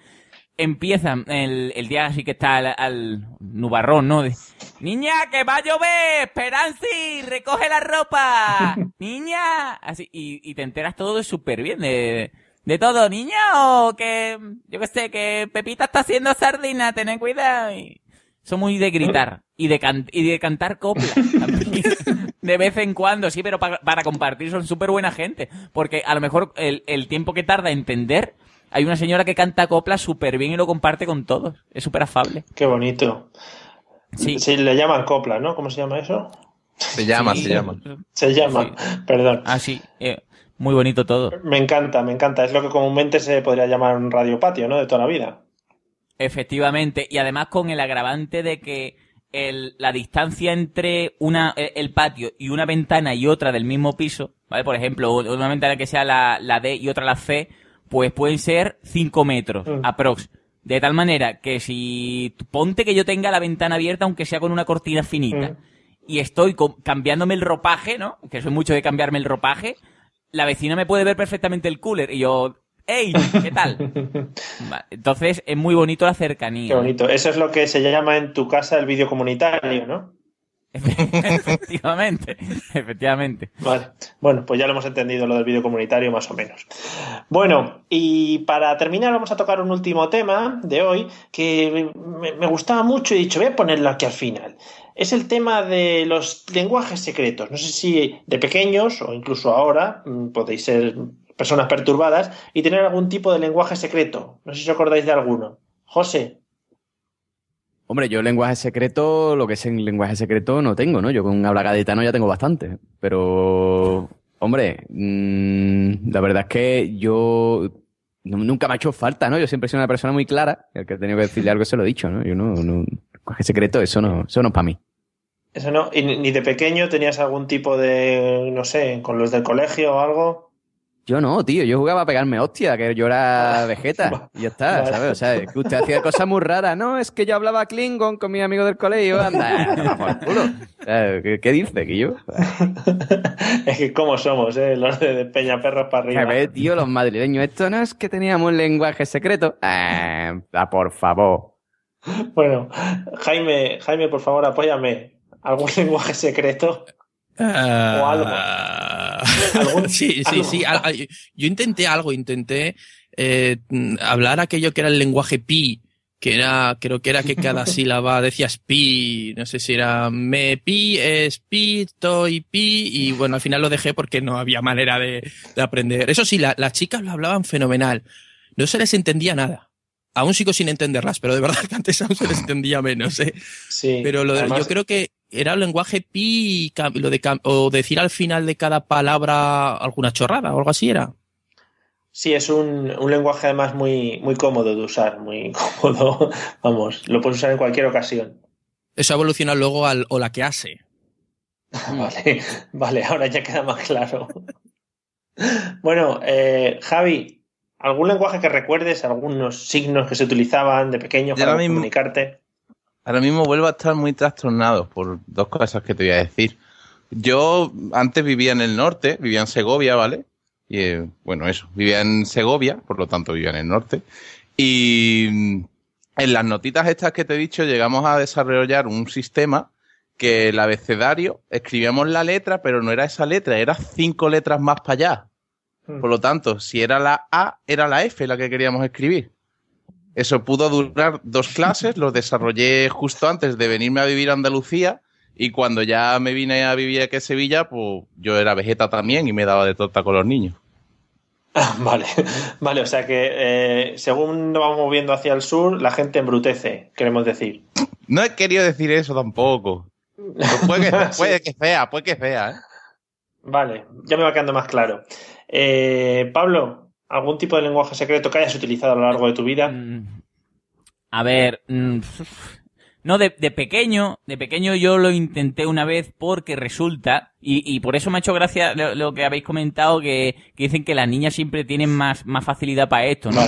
empiezan el, el día así que está al, al nubarrón, ¿no? De, Niña, que va a llover, Esperanzi, recoge la ropa, niña, así, y, y te enteras todo súper bien de, de todo, niña, o que, yo qué sé, que Pepita está haciendo sardina, ten cuidado, y son muy de gritar, y de, can- y de cantar coplas, de vez en cuando, sí, pero pa- para compartir son súper buena gente, porque a lo mejor el, el tiempo que tarda en entender, hay una señora que canta coplas súper bien y lo comparte con todos, es súper afable. Qué bonito. Sí. le llaman copla, ¿no? ¿Cómo se llama eso? Se llama, Sí. se llama. Se llama, perdón. Ah, sí, eh, muy bonito todo. Me encanta, me encanta. Es lo que comúnmente se podría llamar un radiopatio, ¿no? De toda la vida. Efectivamente, y además con el agravante de que el- la distancia entre una, el, el patio y una ventana y otra del mismo piso, ¿vale? Por ejemplo, una ventana que sea la, la D y otra la C, pues pueden ser 5 metros, aprox. De tal manera que si ponte que yo tenga la ventana abierta, aunque sea con una cortina finita, y estoy cambiándome el ropaje, ¿no? Que soy mucho de cambiarme el ropaje, la vecina me puede ver perfectamente el cooler y yo, ¡Ey! ¿Qué tal? Entonces es muy bonito la cercanía. Qué bonito. Eso es lo que se llama en tu casa el vídeo comunitario, ¿no? Efectivamente, efectivamente. Vale. Bueno, pues ya lo hemos entendido lo del vídeo comunitario más o menos. Bueno, y para terminar vamos a tocar un último tema de hoy que me, me gustaba mucho y he dicho, voy a ponerlo aquí al final. Es el tema de los lenguajes secretos. No sé si de pequeños o incluso ahora mm, podéis ser personas perturbadas y tener algún tipo de lenguaje secreto. No sé si os acordáis de alguno. José. Hombre, yo lenguaje secreto, lo que es en lenguaje secreto no tengo, ¿no? Yo con habla gaditano ya tengo bastante. Pero, hombre, mm, la verdad es que yo nunca me ha hecho falta, ¿no? Yo siempre he sido una persona muy clara. El que he tenido que decirle algo se lo he dicho, ¿no? Yo no, no lenguaje secreto, eso no, eso no es para mí. Eso no. ¿Y ni de pequeño tenías algún tipo de, no sé, con los del colegio o algo? Yo no, tío, yo jugaba a pegarme hostia, que yo era vegeta, y ya está. ¿sabes? O sea, es que usted hacía cosas muy raras. No, es que yo hablaba Klingon con mi amigo del colegio, anda, por culo. O sea, ¿Qué, qué dice, yo? Es que cómo somos, ¿eh? Los de, de Peñaperros para arriba. A ver, tío, los madrileños, esto no es que teníamos un lenguaje secreto. Ah, ah, por favor. Bueno, Jaime, Jaime, por favor, apóyame. ¿Algún lenguaje secreto? O algo. sí, sí, sí. al- Yo intenté algo, intenté eh, hablar aquello que era el lenguaje pi, que era, creo que era que cada sílaba decías pi, no sé si era me pi, es pi, toy pi, y bueno, al final lo dejé porque no había manera de, de aprender. Eso sí, la- las chicas lo hablaban fenomenal. No se les entendía nada. Aún sigo sin entenderlas, pero de verdad que antes aún se les entendía menos, ¿eh? Sí. Pero lo de- además- yo creo que era el lenguaje pi, lo de o decir al final de cada palabra alguna chorrada o algo así era. Sí, es un, un lenguaje además muy, muy cómodo de usar, muy cómodo. Vamos, lo puedes usar en cualquier ocasión. Eso evoluciona luego al o la que hace. Vale, vale, ahora ya queda más claro. Bueno, eh, Javi, ¿algún lenguaje que recuerdes? ¿Algunos signos que se utilizaban de pequeño para mismo- comunicarte? Ahora mismo vuelvo a estar muy trastornado por dos cosas que te voy a decir. Yo antes vivía en el norte, vivía en Segovia, ¿vale? Y eh, bueno, eso, vivía en Segovia, por lo tanto vivía en el norte. Y mm, en las notitas estas que te he dicho llegamos a desarrollar un sistema que el abecedario escribíamos la letra, pero no era esa letra, era cinco letras más para allá. Por lo tanto, si era la A, era la F la que queríamos escribir. Eso pudo durar dos clases, lo desarrollé justo antes de venirme a vivir a Andalucía y cuando ya me vine a vivir aquí a Sevilla, pues yo era vegeta también y me daba de torta con los niños. Vale, vale, o sea que eh, según nos vamos moviendo hacia el sur, la gente embrutece, queremos decir. No he querido decir eso tampoco. Pues puede, que, puede que sea, puede que sea, ¿eh? Vale, ya me va quedando más claro. Eh, Pablo, ¿algún tipo de lenguaje secreto que hayas utilizado a lo largo de tu vida? A ver, mm, no, de, de pequeño, de pequeño yo lo intenté una vez porque resulta, y, y por eso me ha hecho gracia lo, lo que habéis comentado, que, que dicen que las niñas siempre tienen más, más facilidad para esto, ¿no?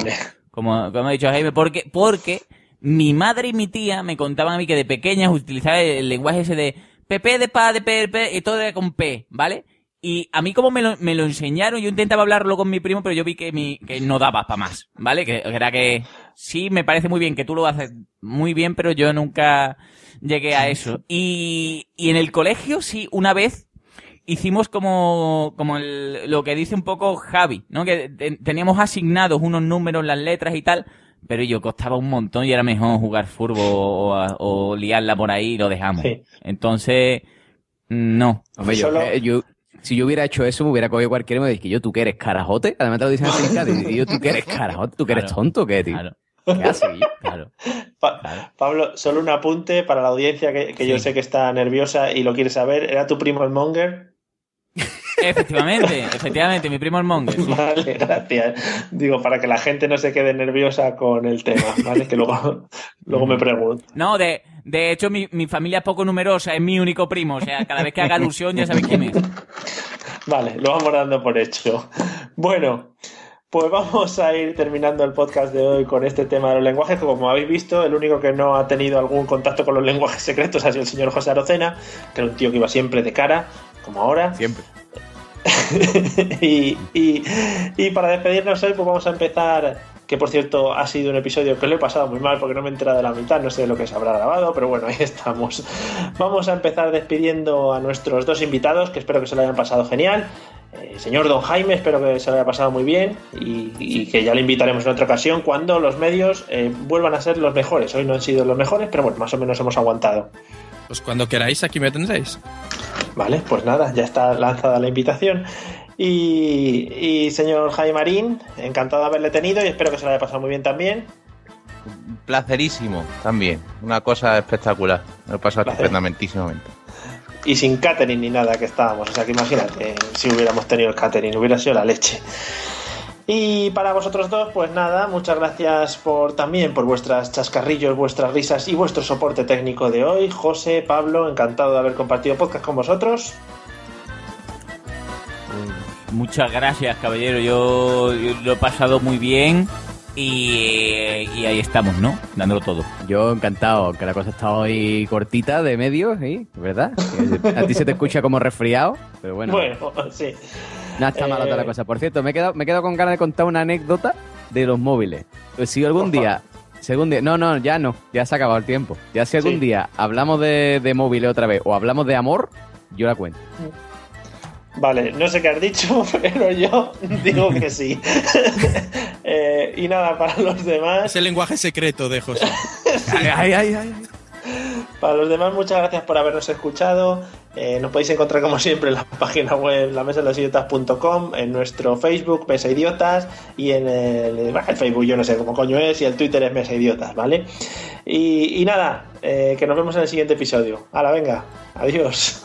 Como, como ha dicho Jaime, porque, porque mi madre y mi tía me contaban a mí que de pequeñas utilizaba el lenguaje ese de PP de pa, de P, de P, y todo era con P, ¿vale? Y a mí como me lo, me lo enseñaron, yo intentaba hablarlo con mi primo, pero yo vi que, mi, que no daba para más, ¿vale? Que era que sí, me parece muy bien que tú lo haces muy bien, pero yo nunca llegué a eso. Y, y en el colegio, sí, una vez hicimos como, como el- lo que dice un poco Javi, ¿no? Que te- teníamos asignados unos números, las letras y tal, pero yo costaba un montón y era mejor jugar furbo o, liarla por ahí y lo dejamos. Entonces, no. Hombre, yo, eh, yo- si yo hubiera hecho eso, me hubiera cogido cualquiera y me dice que yo, tú que eres carajote. Además te lo dicen así y yo, tú que eres carajote, tú que eres tonto, ¿qué, tío? ¿Qué haces? Claro. Pa- Pablo, solo un apunte para la audiencia que, que yo sé que está nerviosa y lo quiere saber. ¿Era tu primo el Monger? Efectivamente, efectivamente, mi primo el Monger. sí. Vale, gracias. Digo, para que la gente no se quede nerviosa con el tema, ¿vale? Que luego, luego me pregunto. No, de, de hecho, mi, mi familia es poco numerosa, es mi único primo. O sea, cada vez que haga alusión ya sabéis quién es. Vale, lo vamos dando por hecho. Bueno, pues vamos a ir terminando el podcast de hoy con este tema de los lenguajes, que como habéis visto, el único que no ha tenido algún contacto con los lenguajes secretos ha sido el señor José Arocena, que era un tío que iba siempre de cara, como ahora. Siempre. y, y- y para despedirnos hoy, pues vamos a empezar. Que por cierto ha sido un episodio que lo he pasado muy mal porque no me he enterado de la mitad, no sé de lo que se habrá grabado, pero bueno, ahí estamos. Vamos a empezar despidiendo a nuestros dos invitados, que espero que se lo hayan pasado genial. Eh, señor Don Jaime, espero que se lo haya pasado muy bien y, y que ya le invitaremos en otra ocasión cuando los medios eh, vuelvan a ser los mejores. Hoy no han sido los mejores, pero bueno, más o menos hemos aguantado. Pues cuando queráis, aquí me tendréis. Vale, pues nada, ya está lanzada la invitación. Y, y señor Jaime Marín, encantado de haberle tenido y espero que se lo haya pasado muy bien también. Placerísimo también. Una cosa espectacular. Me lo he pasado estupendamentísimamente. Y sin catering ni nada que estábamos. O sea que imagínate si hubiéramos tenido el catering, hubiera sido la leche. Y para vosotros dos, pues nada, muchas gracias por también por vuestras chascarrillos, vuestras risas y vuestro soporte técnico de hoy. José, Pablo, encantado de haber compartido podcast con vosotros. Muchas gracias, caballero. Yo, yo lo he pasado muy bien y, y ahí estamos, ¿no? Dándolo todo. Yo encantado, que la cosa está hoy cortita de medio, ¿sí? ¿Verdad? A ti se te escucha como resfriado, pero bueno. Bueno, sí. No está mala Eh, toda la cosa. Por cierto, me he quedado, me he quedado con ganas de contar una anécdota de los móviles. Pues si algún día, si algún día, no, no, ya no, ya se ha acabado el tiempo. Ya si algún Sí. día hablamos de, de móviles otra vez o hablamos de amor, yo la cuento. Vale, no sé qué has dicho, pero yo digo que sí. Eh, y nada, para los demás. Es el lenguaje secreto de José. Ay, ay, ay, Para los demás, muchas gracias por habernos escuchado. Eh, nos podéis encontrar como siempre en la página web la mesa de los idiotas.com, en nuestro Facebook Mesa Idiotas y en el, el Facebook yo no sé cómo coño es y el Twitter es Mesa Idiotas, ¿vale? Y, y nada, eh, que nos vemos en el siguiente episodio. Hala, venga, adiós.